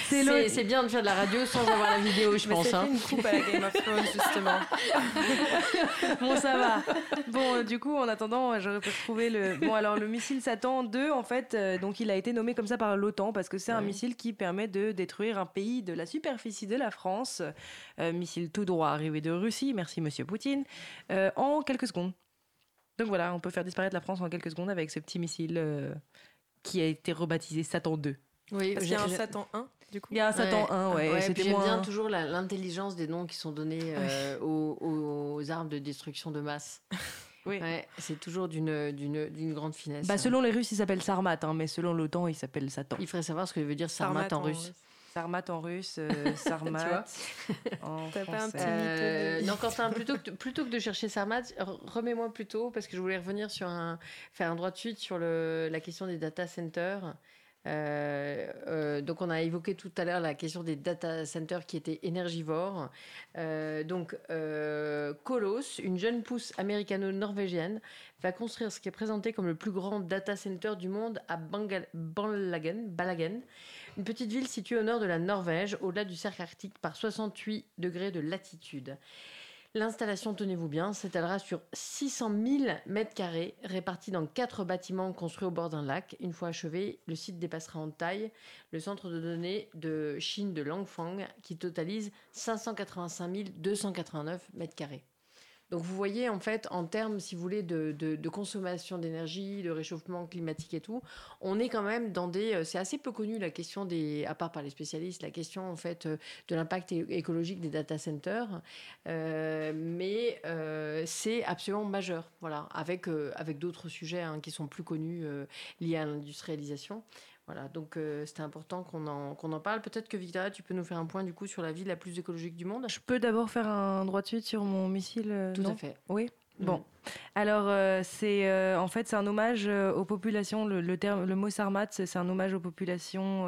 C'est le- C'est c'est bien de faire de la radio sans avoir la vidéo, je Mais pense. c'est hein. une coupe à la Game of Thrones, justement. Bon, ça va. Bon, euh, du coup, en attendant, euh, j'aurais pu retrouver le. Bon, alors, le missile Satan 2, en fait, euh, donc il a été nommé comme ça par l'OTAN parce que c'est un missile qui permet de détruire un pays de la superficie de la France. Euh, missile tout droit arrivé de Russie, merci monsieur Poutine, euh, en quelques secondes. Donc voilà, on peut faire disparaître la France en quelques secondes avec ce petit missile euh, qui a été rebaptisé Satan 2. Oui, Parce qu'il y a un Satan 1, du coup. Il y a un Satan 1, ouais. puis c'était j'aime moins- bien toujours l'intelligence des noms qui sont donnés euh, aux, aux armes de destruction de masse. Oui. Ouais, c'est toujours d'une d'une d'une grande finesse. Bah, selon les Russes, il s'appelle Sarmat, hein, mais selon l'OTAN, il s'appelle Satan. Il faudrait savoir ce que veut dire Sarmat, en russe. Sarmat en russe, euh, Sarmat en T'as pas un français. petit Euh, non, Quentin, plutôt que, de, plutôt que de chercher Sarmat, re- remets-moi plutôt, parce que je voulais revenir sur un, faire un droit de suite sur le, la question des data centers. Euh, euh, donc, on a évoqué tout à l'heure la question des data centers qui étaient énergivores. Euh, donc, Kolos, une jeune pousse américano-norvégienne, va construire ce qui est présenté comme le plus grand data center du monde à Bangal- Balagen, une petite ville située au nord de la Norvège, au-delà du cercle arctique par 68 degrés de latitude. L'installation, tenez-vous bien, s'étalera sur 600 000 mètres répartis dans quatre bâtiments construits au bord d'un lac. Une fois achevé, le site dépassera en taille le centre de données de Chine de Langfang, qui totalise 585 289 mètres carrés. Donc vous voyez, en fait, en termes, si vous voulez, de, consommation d'énergie, de réchauffement climatique et tout, on est quand même dans des... euh, C'est assez peu connu la question des... À part par les spécialistes, la question, en fait, euh, de l'impact écologique des data centers. Euh, mais c'est absolument majeur, voilà, avec, avec d'autres sujets hein, qui sont plus connus liés à l'industrialisation. Voilà, donc euh, c'était important qu'on en, qu'on en parle. Peut-être que Victoria, tu peux nous faire un point du coup sur la ville la plus écologique du monde Je peux d'abord faire un droit de suite sur mon missile euh, Tout non à fait. Oui. Mhm. Bon, alors euh, c'est euh, en fait c'est un hommage aux populations. Le, le terme, le mot Sarmat, c'est un hommage aux populations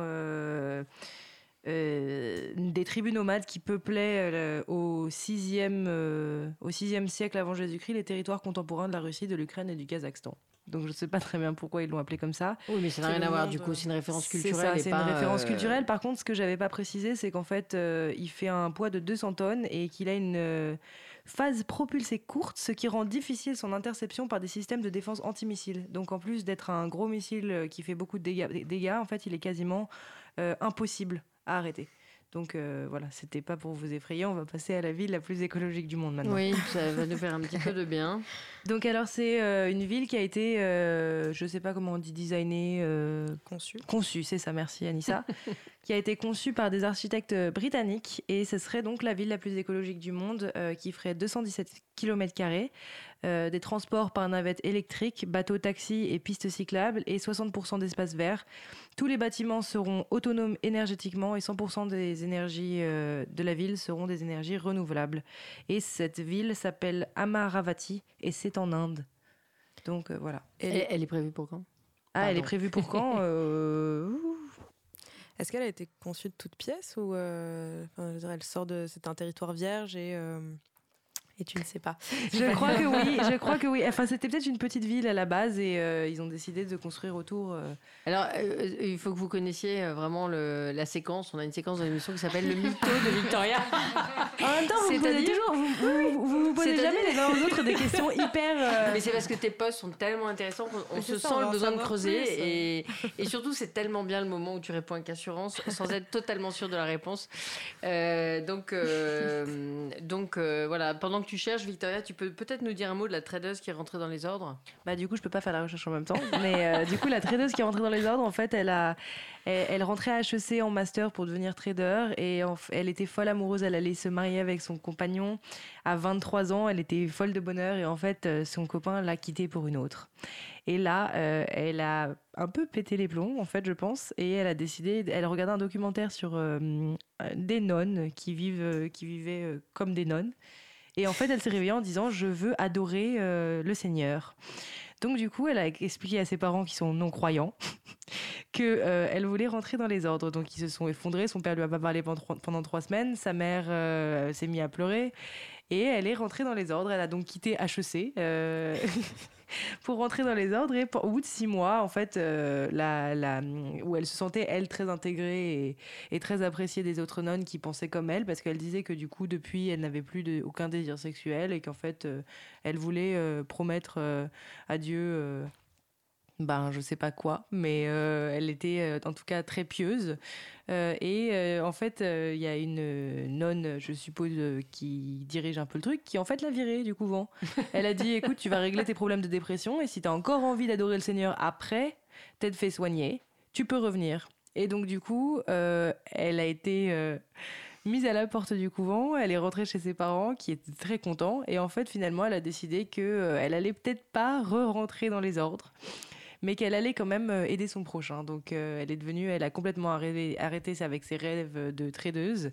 euh, des tribus nomades qui peuplaient euh, au 6e euh, au 6e siècle avant Jésus-Christ les territoires contemporains de la Russie, de l'Ukraine et du Kazakhstan. Donc je ne sais pas très bien pourquoi ils l'ont appelé comme ça. Oui, mais ça n'a rien à voir, du coup, c'est une référence culturelle. c'est une référence euh, culturelle. Par contre, ce que j'avais pas précisé, c'est qu'en fait, euh, il fait un poids de 200 tonnes et qu'il a une euh, phase propulsée courte, ce qui rend difficile son interception par des systèmes de défense antimissiles. Donc, en plus d'être un gros missile qui fait beaucoup de dégâts, dégâts, en fait, il est quasiment impossible à arrêter. Donc euh, voilà, c'était pas pour vous effrayer. On va passer à la ville la plus écologique du monde maintenant. Oui, ça va nous faire un petit peu de bien. Donc alors c'est euh, une ville qui a été, euh, je sais pas comment on dit, designée, euh, Conçu. conçue, c'est ça, merci Anissa, qui a été conçue par des architectes euh, britanniques et ce serait donc la ville la plus écologique du monde euh, qui ferait 217 km des transports par navette électrique, bateaux, taxis et pistes cyclables et 60% d'espaces verts. Tous les bâtiments seront autonomes énergétiquement et 100% des énergies euh, de la ville seront des énergies renouvelables. Et cette ville s'appelle Amaravati et c'est en Inde. Donc euh, voilà. Elle, elle est prévue pour quand? Ah, elle est prévue pour quand Euh. Est-ce qu'elle a été conçue de toutes pièces ou euh, enfin, je veux dire, elle sort de c'est un territoire vierge et euh, et tu ne sais pas. Je crois que oui, je crois que oui. Enfin, c'était peut-être une petite ville à la base et euh, ils ont décidé de construire autour. euh, Alors, euh, il faut que vous connaissiez vraiment le- la séquence. On a une séquence dans l'émission qui s'appelle Le mytho de Victoria. En même temps, vous, me posez toujours, vous, vous, vous, vous posez jamais les uns aux autres des questions hyper. euh, Mais c'est parce que tes posts sont tellement intéressants qu'on se ça, sent le besoin de creuser. Et, et surtout, c'est tellement bien le moment où tu réponds avec assurance sans être totalement sûr de la réponse. Euh, donc, euh, donc euh, voilà, pendant que tu cherches, Victoria, tu peux peut-être nous dire un mot de la tradeuse qui est rentrée dans les ordres? Bah du coup, je peux pas faire la recherche en même temps. Mais euh, du coup, la tradeuse qui est rentrée dans les ordres, en fait, elle a, elle, elle rentrait à HEC en master pour devenir trader et elle était folle amoureuse. Elle allait se marier avec son compagnon à 23 ans. Elle était folle de bonheur et en fait, euh, son copain l'a quittée pour une autre. Et là, euh, elle a un peu pété les plombs, en fait, je pense, et elle a décidé. Elle regardait un documentaire sur des nonnes qui vivent, qui vivaient comme des nonnes. Et en fait, elle s'est réveillée en disant Je veux adorer euh, le Seigneur. Donc du coup, elle a expliqué à ses parents qui sont non-croyants que euh, voulait rentrer dans les ordres. Donc ils se sont effondrés. Son père lui a pas parlé pendant trois, pendant trois semaines. Sa mère euh, s'est mise à pleurer et elle est rentrée dans les ordres. Elle a donc quitté HEC. pour rentrer dans les ordres. Et pour- au bout de six mois en fait euh, où elle se sentait elle très intégrée et, très appréciée des autres nonnes qui pensaient comme elle parce qu'elle disait que du coup depuis elle n'avait plus aucun désir sexuel et qu'en fait euh, elle voulait euh, promettre à Dieu ben je sais pas quoi mais euh, elle était euh, en tout cas très pieuse. Euh, et en fait il y a une nonne je suppose qui dirige un peu le truc qui en fait l'a virée du couvent elle a dit écoute tu vas régler tes problèmes de dépression et si tu as encore envie d'adorer le Seigneur après t'être fait soigner tu peux revenir. Et donc du coup elle a été mise à la porte du couvent, elle est rentrée chez ses parents qui étaient très contents et en fait finalement elle a décidé que elle allait peut-être pas re-rentrer dans les ordres mais qu'elle allait quand même euh, aider son prochain. Donc euh, elle est devenue, elle a complètement arrêté, arrêté ça avec ses rêves de tradeuse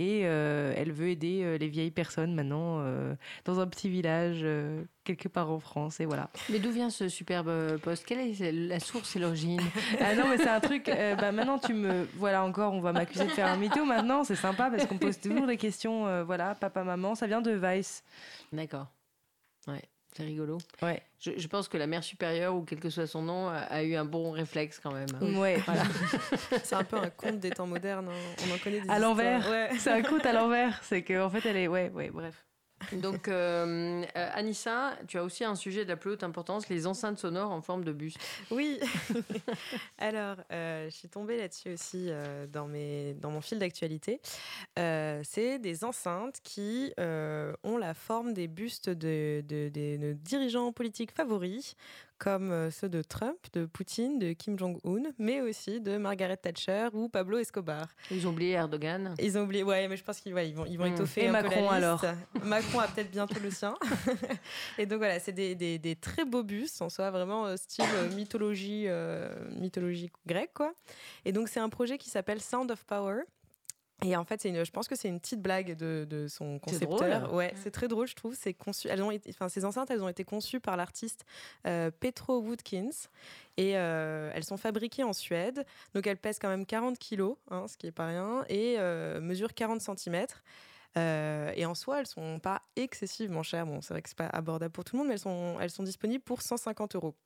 et euh, elle veut aider euh, les vieilles personnes maintenant euh, dans un petit village euh, quelque part en France et voilà. Mais d'où vient ce superbe euh, poste? Quelle est la source et l'origine? Ah non, mais c'est un truc. euh, bah maintenant, tu me. Voilà, encore, on va m'accuser de faire un mytho. Maintenant, c'est sympa parce qu'on pose toujours des questions. euh, voilà, papa, maman, ça vient de Vice. D'accord. Ouais, c'est rigolo. Ouais. Je, je pense que la mère supérieure, ou quel que soit son nom, a, a eu un bon réflexe quand même. hein. Ouais, voilà. C'est un peu un conte des temps modernes. hein. On en connaît des À l'envers. Ouais. C'est un conte à l'envers. C'est qu'en fait, elle est. Ouais, ouais, bref. Donc, euh, euh, Anissa, tu as aussi un sujet de la plus haute importance, les enceintes sonores en forme de buste. Oui. Alors, euh, je suis tombée là-dessus aussi euh, dans, mes, dans mon fil d'actualité. C'est des enceintes qui ont la forme des bustes de, de- des- de dirigeants politiques favoris, comme euh, ceux de Trump, de Poutine, de Kim Jong-un, mais aussi de Margaret Thatcher ou Pablo Escobar. Ils ont oublié Erdogan. Ils ont oublié, ouais, mais je pense qu'ils ouais, ils vont, ils vont Mm. étoffer Et un peu la Macron, liste. alors? Macron a peut-être bientôt le sien. et donc voilà, c'est des, des- des très beaux bustes, en soi, vraiment euh, style euh, mythologie, euh, mythologie grecque, quoi. Et donc c'est un projet qui s'appelle Sound of Power. Et en fait, c'est une, je pense que c'est une petite blague de, de son concepteur. drôle. Ouais, c'est très drôle, je trouve. C'est conçu, elles ont été, enfin, ces enceintes, elles ont été conçues par l'artiste euh, Petro Woodkins et euh, elles sont fabriquées en Suède. Donc elles pèsent quand même 40 kilos, hein, ce qui est pas rien, et euh, mesurent 40 cm. et en soi, elles sont pas excessivement chères. Bon, c'est vrai que c'est pas abordable pour tout le monde, mais elles sont, elles sont disponibles pour 150 euros.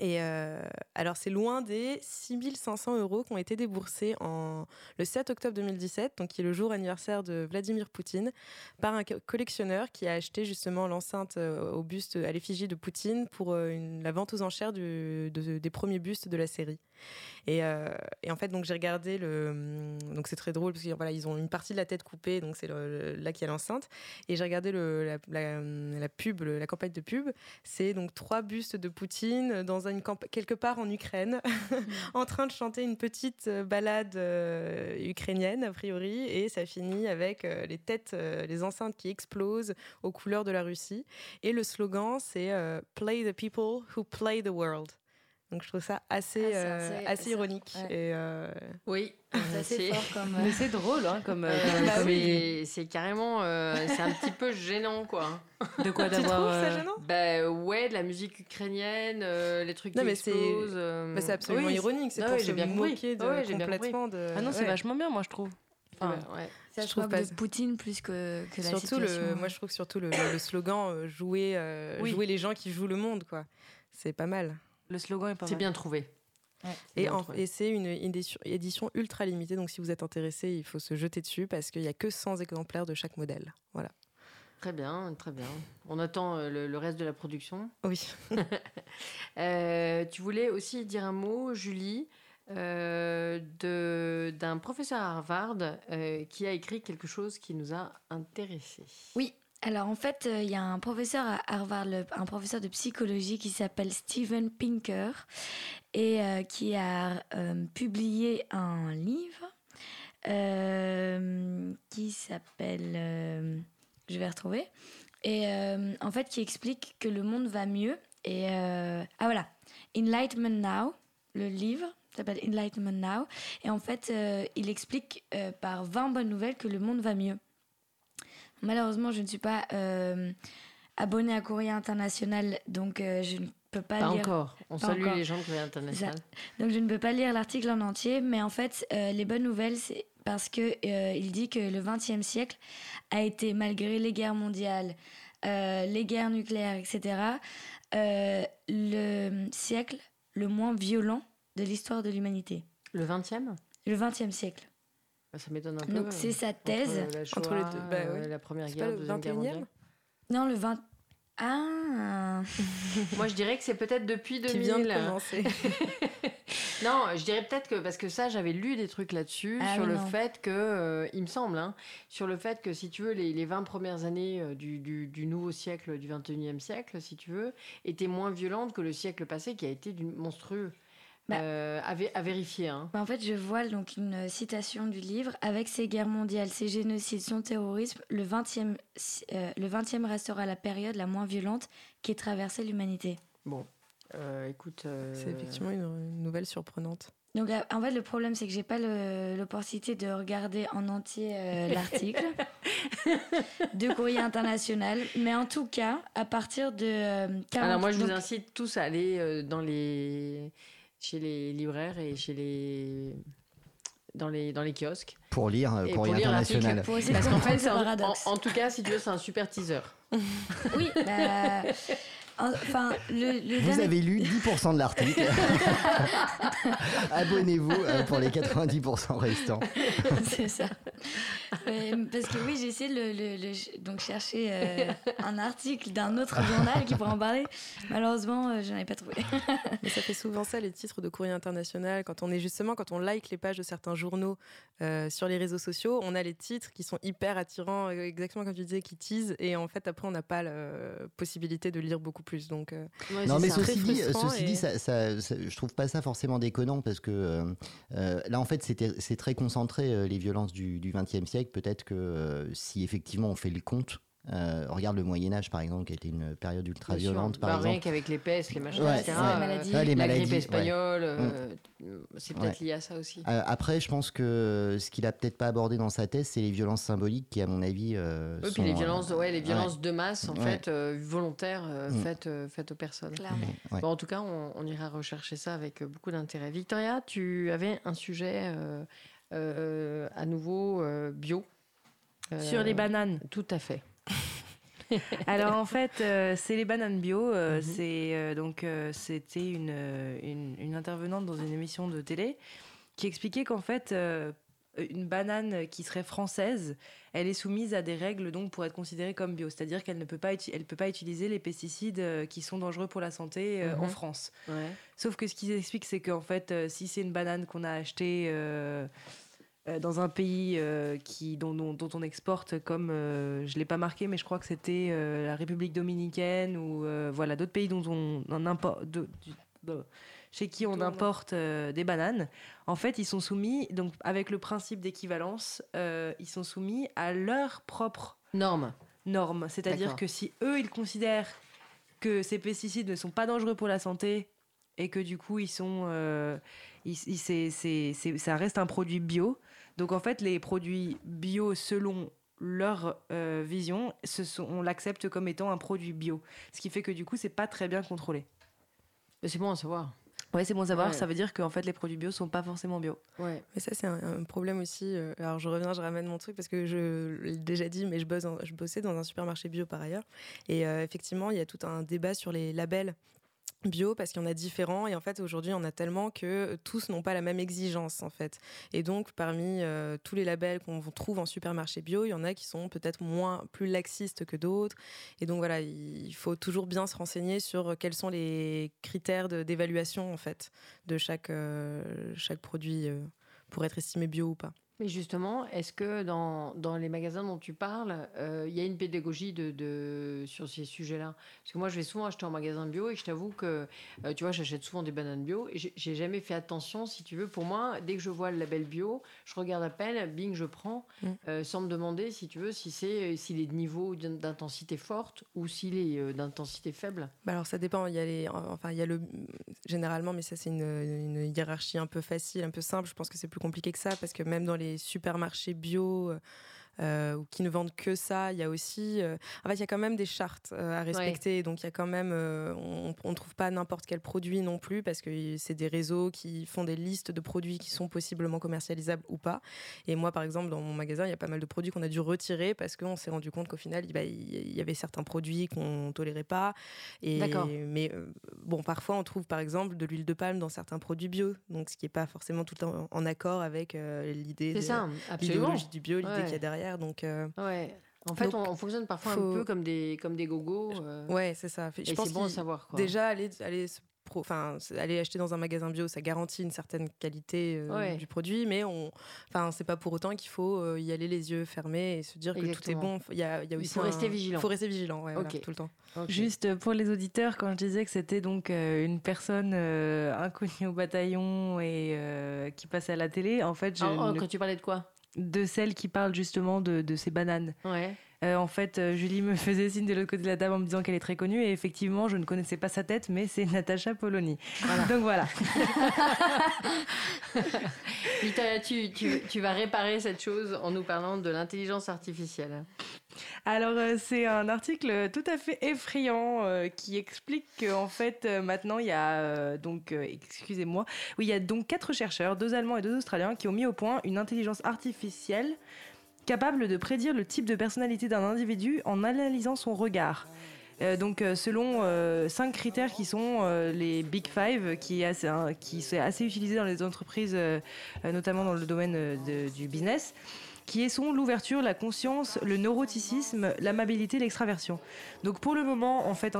Et euh, alors, c'est loin des 6500 euros qui ont été déboursés en, le 7 octobre 2017, donc qui est le jour anniversaire de Vladimir Poutine, par un co- collectionneur qui a acheté justement l'enceinte euh, au buste à l'effigie de Poutine pour euh, la vente aux enchères des premiers bustes de la série. Et, euh, et en fait, donc j'ai regardé le. hum, Donc c'est très drôle parce qu'ils voilà, ont une partie de la tête coupée, donc c'est là qu'il y a l'enceinte. Et j'ai regardé le, la, la pub, la campagne de pub. C'est donc trois bustes de Poutine dans une quelque part en Ukraine, en train de chanter une petite euh, balade euh, ukrainienne a priori, et ça finit avec les têtes, les enceintes qui explosent aux couleurs de la Russie. Et le slogan c'est Play the people who play the world. Donc je trouve ça assez, Ah, c'est euh, assez- assez c'est- ironique. ouais. Et euh, Oui, C'est comme. Mais c'est drôle, hein, comme. euh, Euh, comme bah c'est carrément, euh, c'est un petit peu gênant quoi. De quoi tu d'avoir. trouves ça gênant? Bah ouais, de la musique ukrainienne, euh, les trucs Non, qui mais c'est- explosent. euh, bah, c'est absolument oui, ironique. C'est Ah pour ouais, se j'ai bien moquer de, Ah ouais, j'ai bien complètement de. Ah non, c'est ouais. vachement bien, moi, je trouve. Enfin, ouais. Ça je trouve pas- de Poutine plus que, que la surtout situation. le, moi je trouve que surtout le, le slogan euh, jouer, euh, Oui. jouer les gens qui jouent le monde quoi. C'est pas mal. Le slogan est pas C'est bien trouvé. Ouais. Et, c'est une édition, édition ultra limitée, donc si vous êtes intéressé, il faut se jeter dessus parce qu'il n'y a que 100 exemplaires de chaque modèle. Voilà. Très bien, très bien. On attend euh, le, le reste de la production. Oui. Euh, tu voulais aussi dire un mot, Julie, euh, de- d'un professeur à Harvard euh, qui a écrit quelque chose qui nous a intéressés. Oui. Alors en fait, euh, il y a un professeur à Harvard, un professeur de psychologie qui s'appelle Steven Pinker et euh, qui a euh, publié un livre qui s'appelle, je vais retrouver, et en fait qui explique que le monde va mieux. Et ah voilà, Enlightenment Now, le livre s'appelle Enlightenment Now, et en fait il explique par 20 bonnes nouvelles que le monde va mieux. Malheureusement, je ne suis pas euh, abonnée à Courrier International, donc euh, je ne peux pas, Pas lire. encore. On Pas salue encore. les gens de Courrier International. Donc je ne peux pas lire l'article en entier, mais en fait, euh, les bonnes nouvelles, c'est parce que euh, il dit que le XXe siècle a été, malgré les guerres mondiales, les guerres nucléaires, etc., le siècle le moins violent de l'histoire de l'humanité. Le 20e Le XXe siècle. Bah, Ça m'étonne un peu. Donc euh, c'est sa entre thèse. la Shoah, Entre les deux, bah euh, ouais. la première guerre, pas le deuxième guerre 21e? mondiale. Non, le 20. Ah Moi, je dirais que c'est peut-être depuis 2000. Qui vient de commencer. non, je dirais peut-être que parce que ça, j'avais lu des trucs là-dessus Ah sur le non. fait que, euh, il me semble, hein, sur le fait que si tu veux, les, les 20 premières années euh, du, du- du nouveau siècle, du 21e siècle, si tu veux, étaient moins violentes que le siècle passé qui a été du monstrueux. Bah. Euh, à, vé- à vérifier. Hein. Bah, En fait, je vois donc une citation du livre. Avec ces guerres mondiales, ces génocides, son terrorisme, le 20e, euh, le 20e restera la période la moins violente qui ait traversé l'humanité. Bon, euh, écoute. euh, C'est effectivement une, une nouvelle surprenante. Donc, en fait, le problème, c'est que j'ai pas le- l'opportunité de regarder en entier euh, l'article de Courrier International. Mais en tout cas, à partir de euh, 40... Alors moi, je vous incite tous à aller euh, dans les chez les libraires et chez les dans les dans les kiosques Pour lire euh, Courrier pour lire l'article. International. Parce qu'en fait, ce c'est un- paradoxe. en, en tout cas, si tu veux, c'est un super teaser. Oui, bah, enfin, le, le Vous dernier- avez lu 10% de l'article. Abonnez-vous euh, pour les 90% restants. c'est ça. Parce que oui, j'ai essayé de le, le- le- donc chercher euh, un article d'un autre journal qui pourrait en parler. Malheureusement, euh, je n'en ai pas trouvé. Mais ça fait souvent ça, les titres de courrier international. Quand on est justement, quand on like les pages de certains journaux euh, sur les réseaux sociaux, on a les titres qui sont hyper attirants, exactement comme tu disais, qui teasent. Et en fait, après, on n'a pas la possibilité de lire beaucoup plus. Donc, euh, Ouais, non mais ceci dit, ceci et- dit ça, ça- ça- je trouve pas ça forcément déconnant parce que euh, euh, là en fait c'était- c'est très concentré euh, les violences du XXe siècle. Peut-être que euh, si effectivement on fait le compte, euh, regarde le Moyen Âge par exemple qui a été une période ultra violente par Bah, exemple. Rien qu'avec les pestes, les machins, Ouais, etc. ouais. Les maladies. Ouais, les la maladies, grippe ouais. espagnole, euh, c'est peut-être Ouais. lié à ça aussi. Euh, après, je pense que ce qu'il a peut-être pas abordé dans sa thèse, c'est les violences symboliques qui, à mon avis, euh, Oui, sont, puis les euh, violences, ouais, les ouais. violences de masse, en Ouais. fait, euh, volontaires, euh, Mm. faites, euh, faites aux personnes. Bon, en tout cas, on, on ira rechercher ça avec beaucoup d'intérêt. Victoria, tu avais un sujet euh, euh, à nouveau euh, bio. Euh, Sur les bananes. Tout à fait. Alors en fait, euh, c'est les bananes bio. euh, Mhm. C'est euh, donc c'était une, une une intervenante dans une émission de télé qui expliquait qu'en fait une banane qui serait française, elle est soumise à des règles donc pour être considérée comme bio, c'est-à-dire qu'elle ne peut pas elle peut pas utiliser les pesticides qui sont dangereux pour la santé euh, en Mhm. France. Ouais. Sauf que ce qu'ils expliquent, c'est qu'en fait, si c'est une banane qu'on a achetée euh, euh, dans un pays euh, qui, dont, dont- dont on exporte, comme euh, je ne l'ai pas marqué, mais je crois que c'était la République dominicaine ou voilà d'autres pays dont on, on importe, de- du- de- chez qui on importe des bananes, en fait, ils sont soumis, donc avec le principe d'équivalence, ils sont soumis à leur propre Norme. normes. C'est-à-dire que si eux, ils considèrent que ces pesticides ne sont pas dangereux pour la santé et que du coup, ils sont, euh, ils- ils- c'est- c'est- ça reste un produit bio. Donc en fait, les produits bio, selon leur euh, vision, ce sont, on l'accepte comme étant un produit bio. Ce qui fait que du coup, c'est pas très bien contrôlé. Mais C'est bon à savoir. Ouais, c'est bon à savoir. Ouais. Ça veut dire qu'en fait, les produits bio sont pas forcément bio. Ouais. Mais ça, c'est un, un problème aussi. euh, Alors, je reviens, je ramène mon truc parce que je l'ai déjà dit, mais je, bosse je bossais dans un supermarché bio par ailleurs. Et euh, effectivement, il y a tout un débat sur les labels bio parce qu'il y en a différents et en fait aujourd'hui on a tellement que tous n'ont pas la même exigence en fait. Et donc parmi euh, tous les labels qu'on trouve en supermarché bio il y en a qui sont peut-être moins plus laxistes que d'autres. Et donc voilà il faut toujours bien se renseigner sur quels sont les critères d'évaluation en fait de chaque euh, chaque produit euh, pour être estimé bio ou pas Mais justement, est-ce que dans, dans les magasins dont tu parles, euh, il y a une pédagogie de, de- sur ces sujets-là? Parce que moi, je vais souvent acheter en magasin bio et je t'avoue que, euh, tu vois, j'achète souvent des bananes bio et j'ai- jamais fait attention, si tu veux. Pour moi, dès que je vois le label bio, je regarde à peine, bing, je prends, Mm. euh, sans me demander, si tu veux, si c'est s'il est de niveau d'in- d'intensité forte ou s'il est d'intensité faible. Bah alors ça dépend. Il y a les, enfin il y a le généralement, mais ça c'est une, une hiérarchie un peu facile, un peu simple. Je pense que c'est plus compliqué que ça parce que même dans les supermarchés bio, euh, ou qui ne vendent que ça. Il y a aussi, euh, en fait, il y a quand même des chartes euh, à respecter. Donc il y a quand même, on ne trouve pas n'importe quel produit non plus parce que c'est des réseaux qui font des listes de produits qui sont possiblement commercialisables ou pas. Et moi, par exemple, dans mon magasin, il y a pas mal de produits qu'on a dû retirer parce qu'on s'est rendu compte qu'au final, bah, il y avait certains produits qu'on tolérait pas. Et, mais bon, parfois, on trouve par exemple de l'huile de palme dans certains produits bio, donc ce qui n'est pas forcément tout le temps en accord avec l'idée de du bio, l'idée qu'il y a derrière. Donc, euh, ouais. En fait, on, fonctionne parfois un peu comme des, comme des gogos. Euh. Ouais, c'est ça. Je pense c'est bon à savoir. Quoi. Déjà, aller, aller enfin aller acheter dans un magasin bio ça garantit une certaine qualité euh, du produit mais on enfin c'est pas pour autant qu'il faut y aller les yeux fermés et se dire que tout est bon il y a, y a aussi il faut rester vigilant faut rester vigilant ouais, tout le temps juste pour les auditeurs quand je disais que c'était donc une personne inconnue au bataillon et qui passait à la télé en fait je oh, oh, quand tu parlais de quoi? De celle qui parle justement de, ces bananes. Euh, en fait, euh, Julie me faisait signe de l'autre côté de la table en me disant qu'elle est très connue. Et effectivement, je ne connaissais pas sa tête, mais c'est Natacha Polony. Donc voilà. tu, tu, vas réparer cette chose en nous parlant de l'intelligence artificielle. Alors, euh, c'est un article tout à fait effrayant qui explique qu'en fait, maintenant, il y a donc, excusez-moi, oui, il y a donc quatre chercheurs, deux Allemands et deux Australiens, qui ont mis au point une intelligence artificielle capable de prédire le type de personnalité d'un individu en analysant son regard. Euh, donc euh, selon euh, cinq critères qui sont les Big Five, qui est assez, qui assez utilisé dans les entreprises, notamment dans le domaine du business, qui sont l'ouverture, la conscience, le neuroticisme, l'amabilité, l'extraversion. Donc pour le moment, en fait,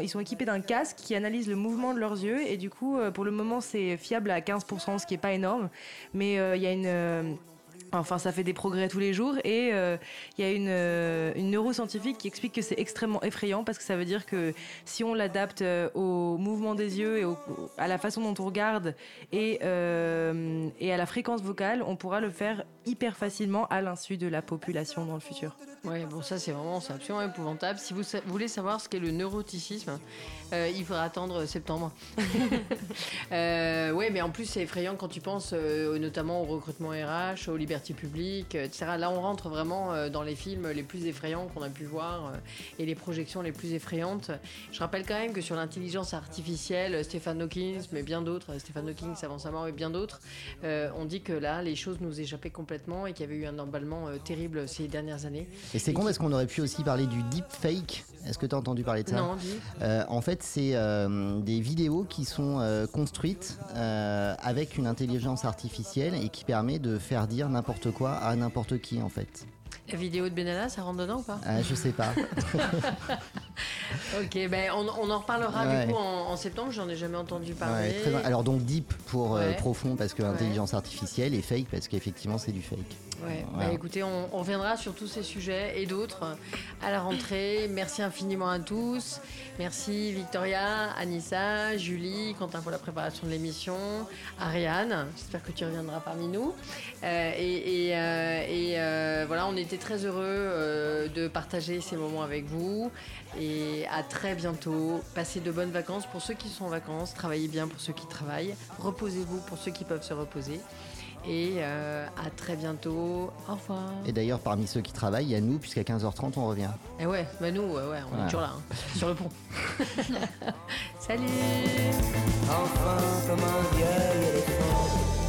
ils sont équipés d'un casque qui analyse le mouvement de leurs yeux et du coup, pour le moment, c'est fiable à 15%, ce qui est pas énorme, mais il y a une Enfin, ça fait des progrès tous les jours. Et euh, il y a une, euh, une, neuroscientifique qui explique que c'est extrêmement effrayant parce que ça veut dire que si on l'adapte euh, au mouvement des yeux et à la façon dont on regarde et, et à la fréquence vocale, on pourra le faire hyper facilement à l'insu de la population dans le futur. Oui, bon, ça c'est vraiment c'est absolument épouvantable. Si vous voulez savoir ce qu'est le neuroticisme, euh, il faudra attendre septembre. euh, oui, mais en plus c'est effrayant quand tu penses euh, notamment au recrutement RH, aux libertés publiques, etc. Là, on rentre vraiment euh, dans les films les plus effrayants qu'on a pu voir et les projections les plus effrayantes. Je rappelle quand même que sur l'intelligence artificielle, Stéphane Hawking, mais bien d'autres, Stéphane Hawking avant sa mort et bien d'autres, on dit que là, les choses nous échappaient complètement et qu'il y avait eu un emballement terrible ces dernières années. Et c'est con parce qu'on aurait pu aussi parler du deep fake. Est-ce que tu as entendu parler de ça? Non, euh, En fait, c'est euh, des vidéos qui sont euh, construites avec une intelligence artificielle et qui permet de faire dire n'importe quoi à n'importe qui en fait. La vidéo de Benalla, ça rentre dedans ou pas? Ah, Je sais pas. ok, ben on, en reparlera du coup en, septembre, j'en ai jamais entendu parler. Alors donc deep pour profond parce que intelligence artificielle et fake parce qu'effectivement c'est du fake. Ouais. Bah, écoutez, on, reviendra sur tous ces sujets et d'autres à la rentrée. Merci infiniment à tous. Merci Victoria, Anissa, Julie, Quentin pour la préparation de l'émission, Ariane. J'espère que tu reviendras parmi nous. Euh, et, euh, euh, voilà, on était très heureux de partager ces moments avec vous. Et à très bientôt. Passez de bonnes vacances pour ceux qui sont en vacances. Travaillez bien pour ceux qui travaillent. Reposez-vous pour ceux qui peuvent se reposer. Et euh, à très bientôt. Au revoir. Et d'ailleurs, parmi ceux qui travaillent, il y a nous, puisqu'à 15h30, on revient. Et ouais, bah nous, ouais, ouais on est toujours là, hein, sur le pont. Salut Enfin, comme un vieil Oh,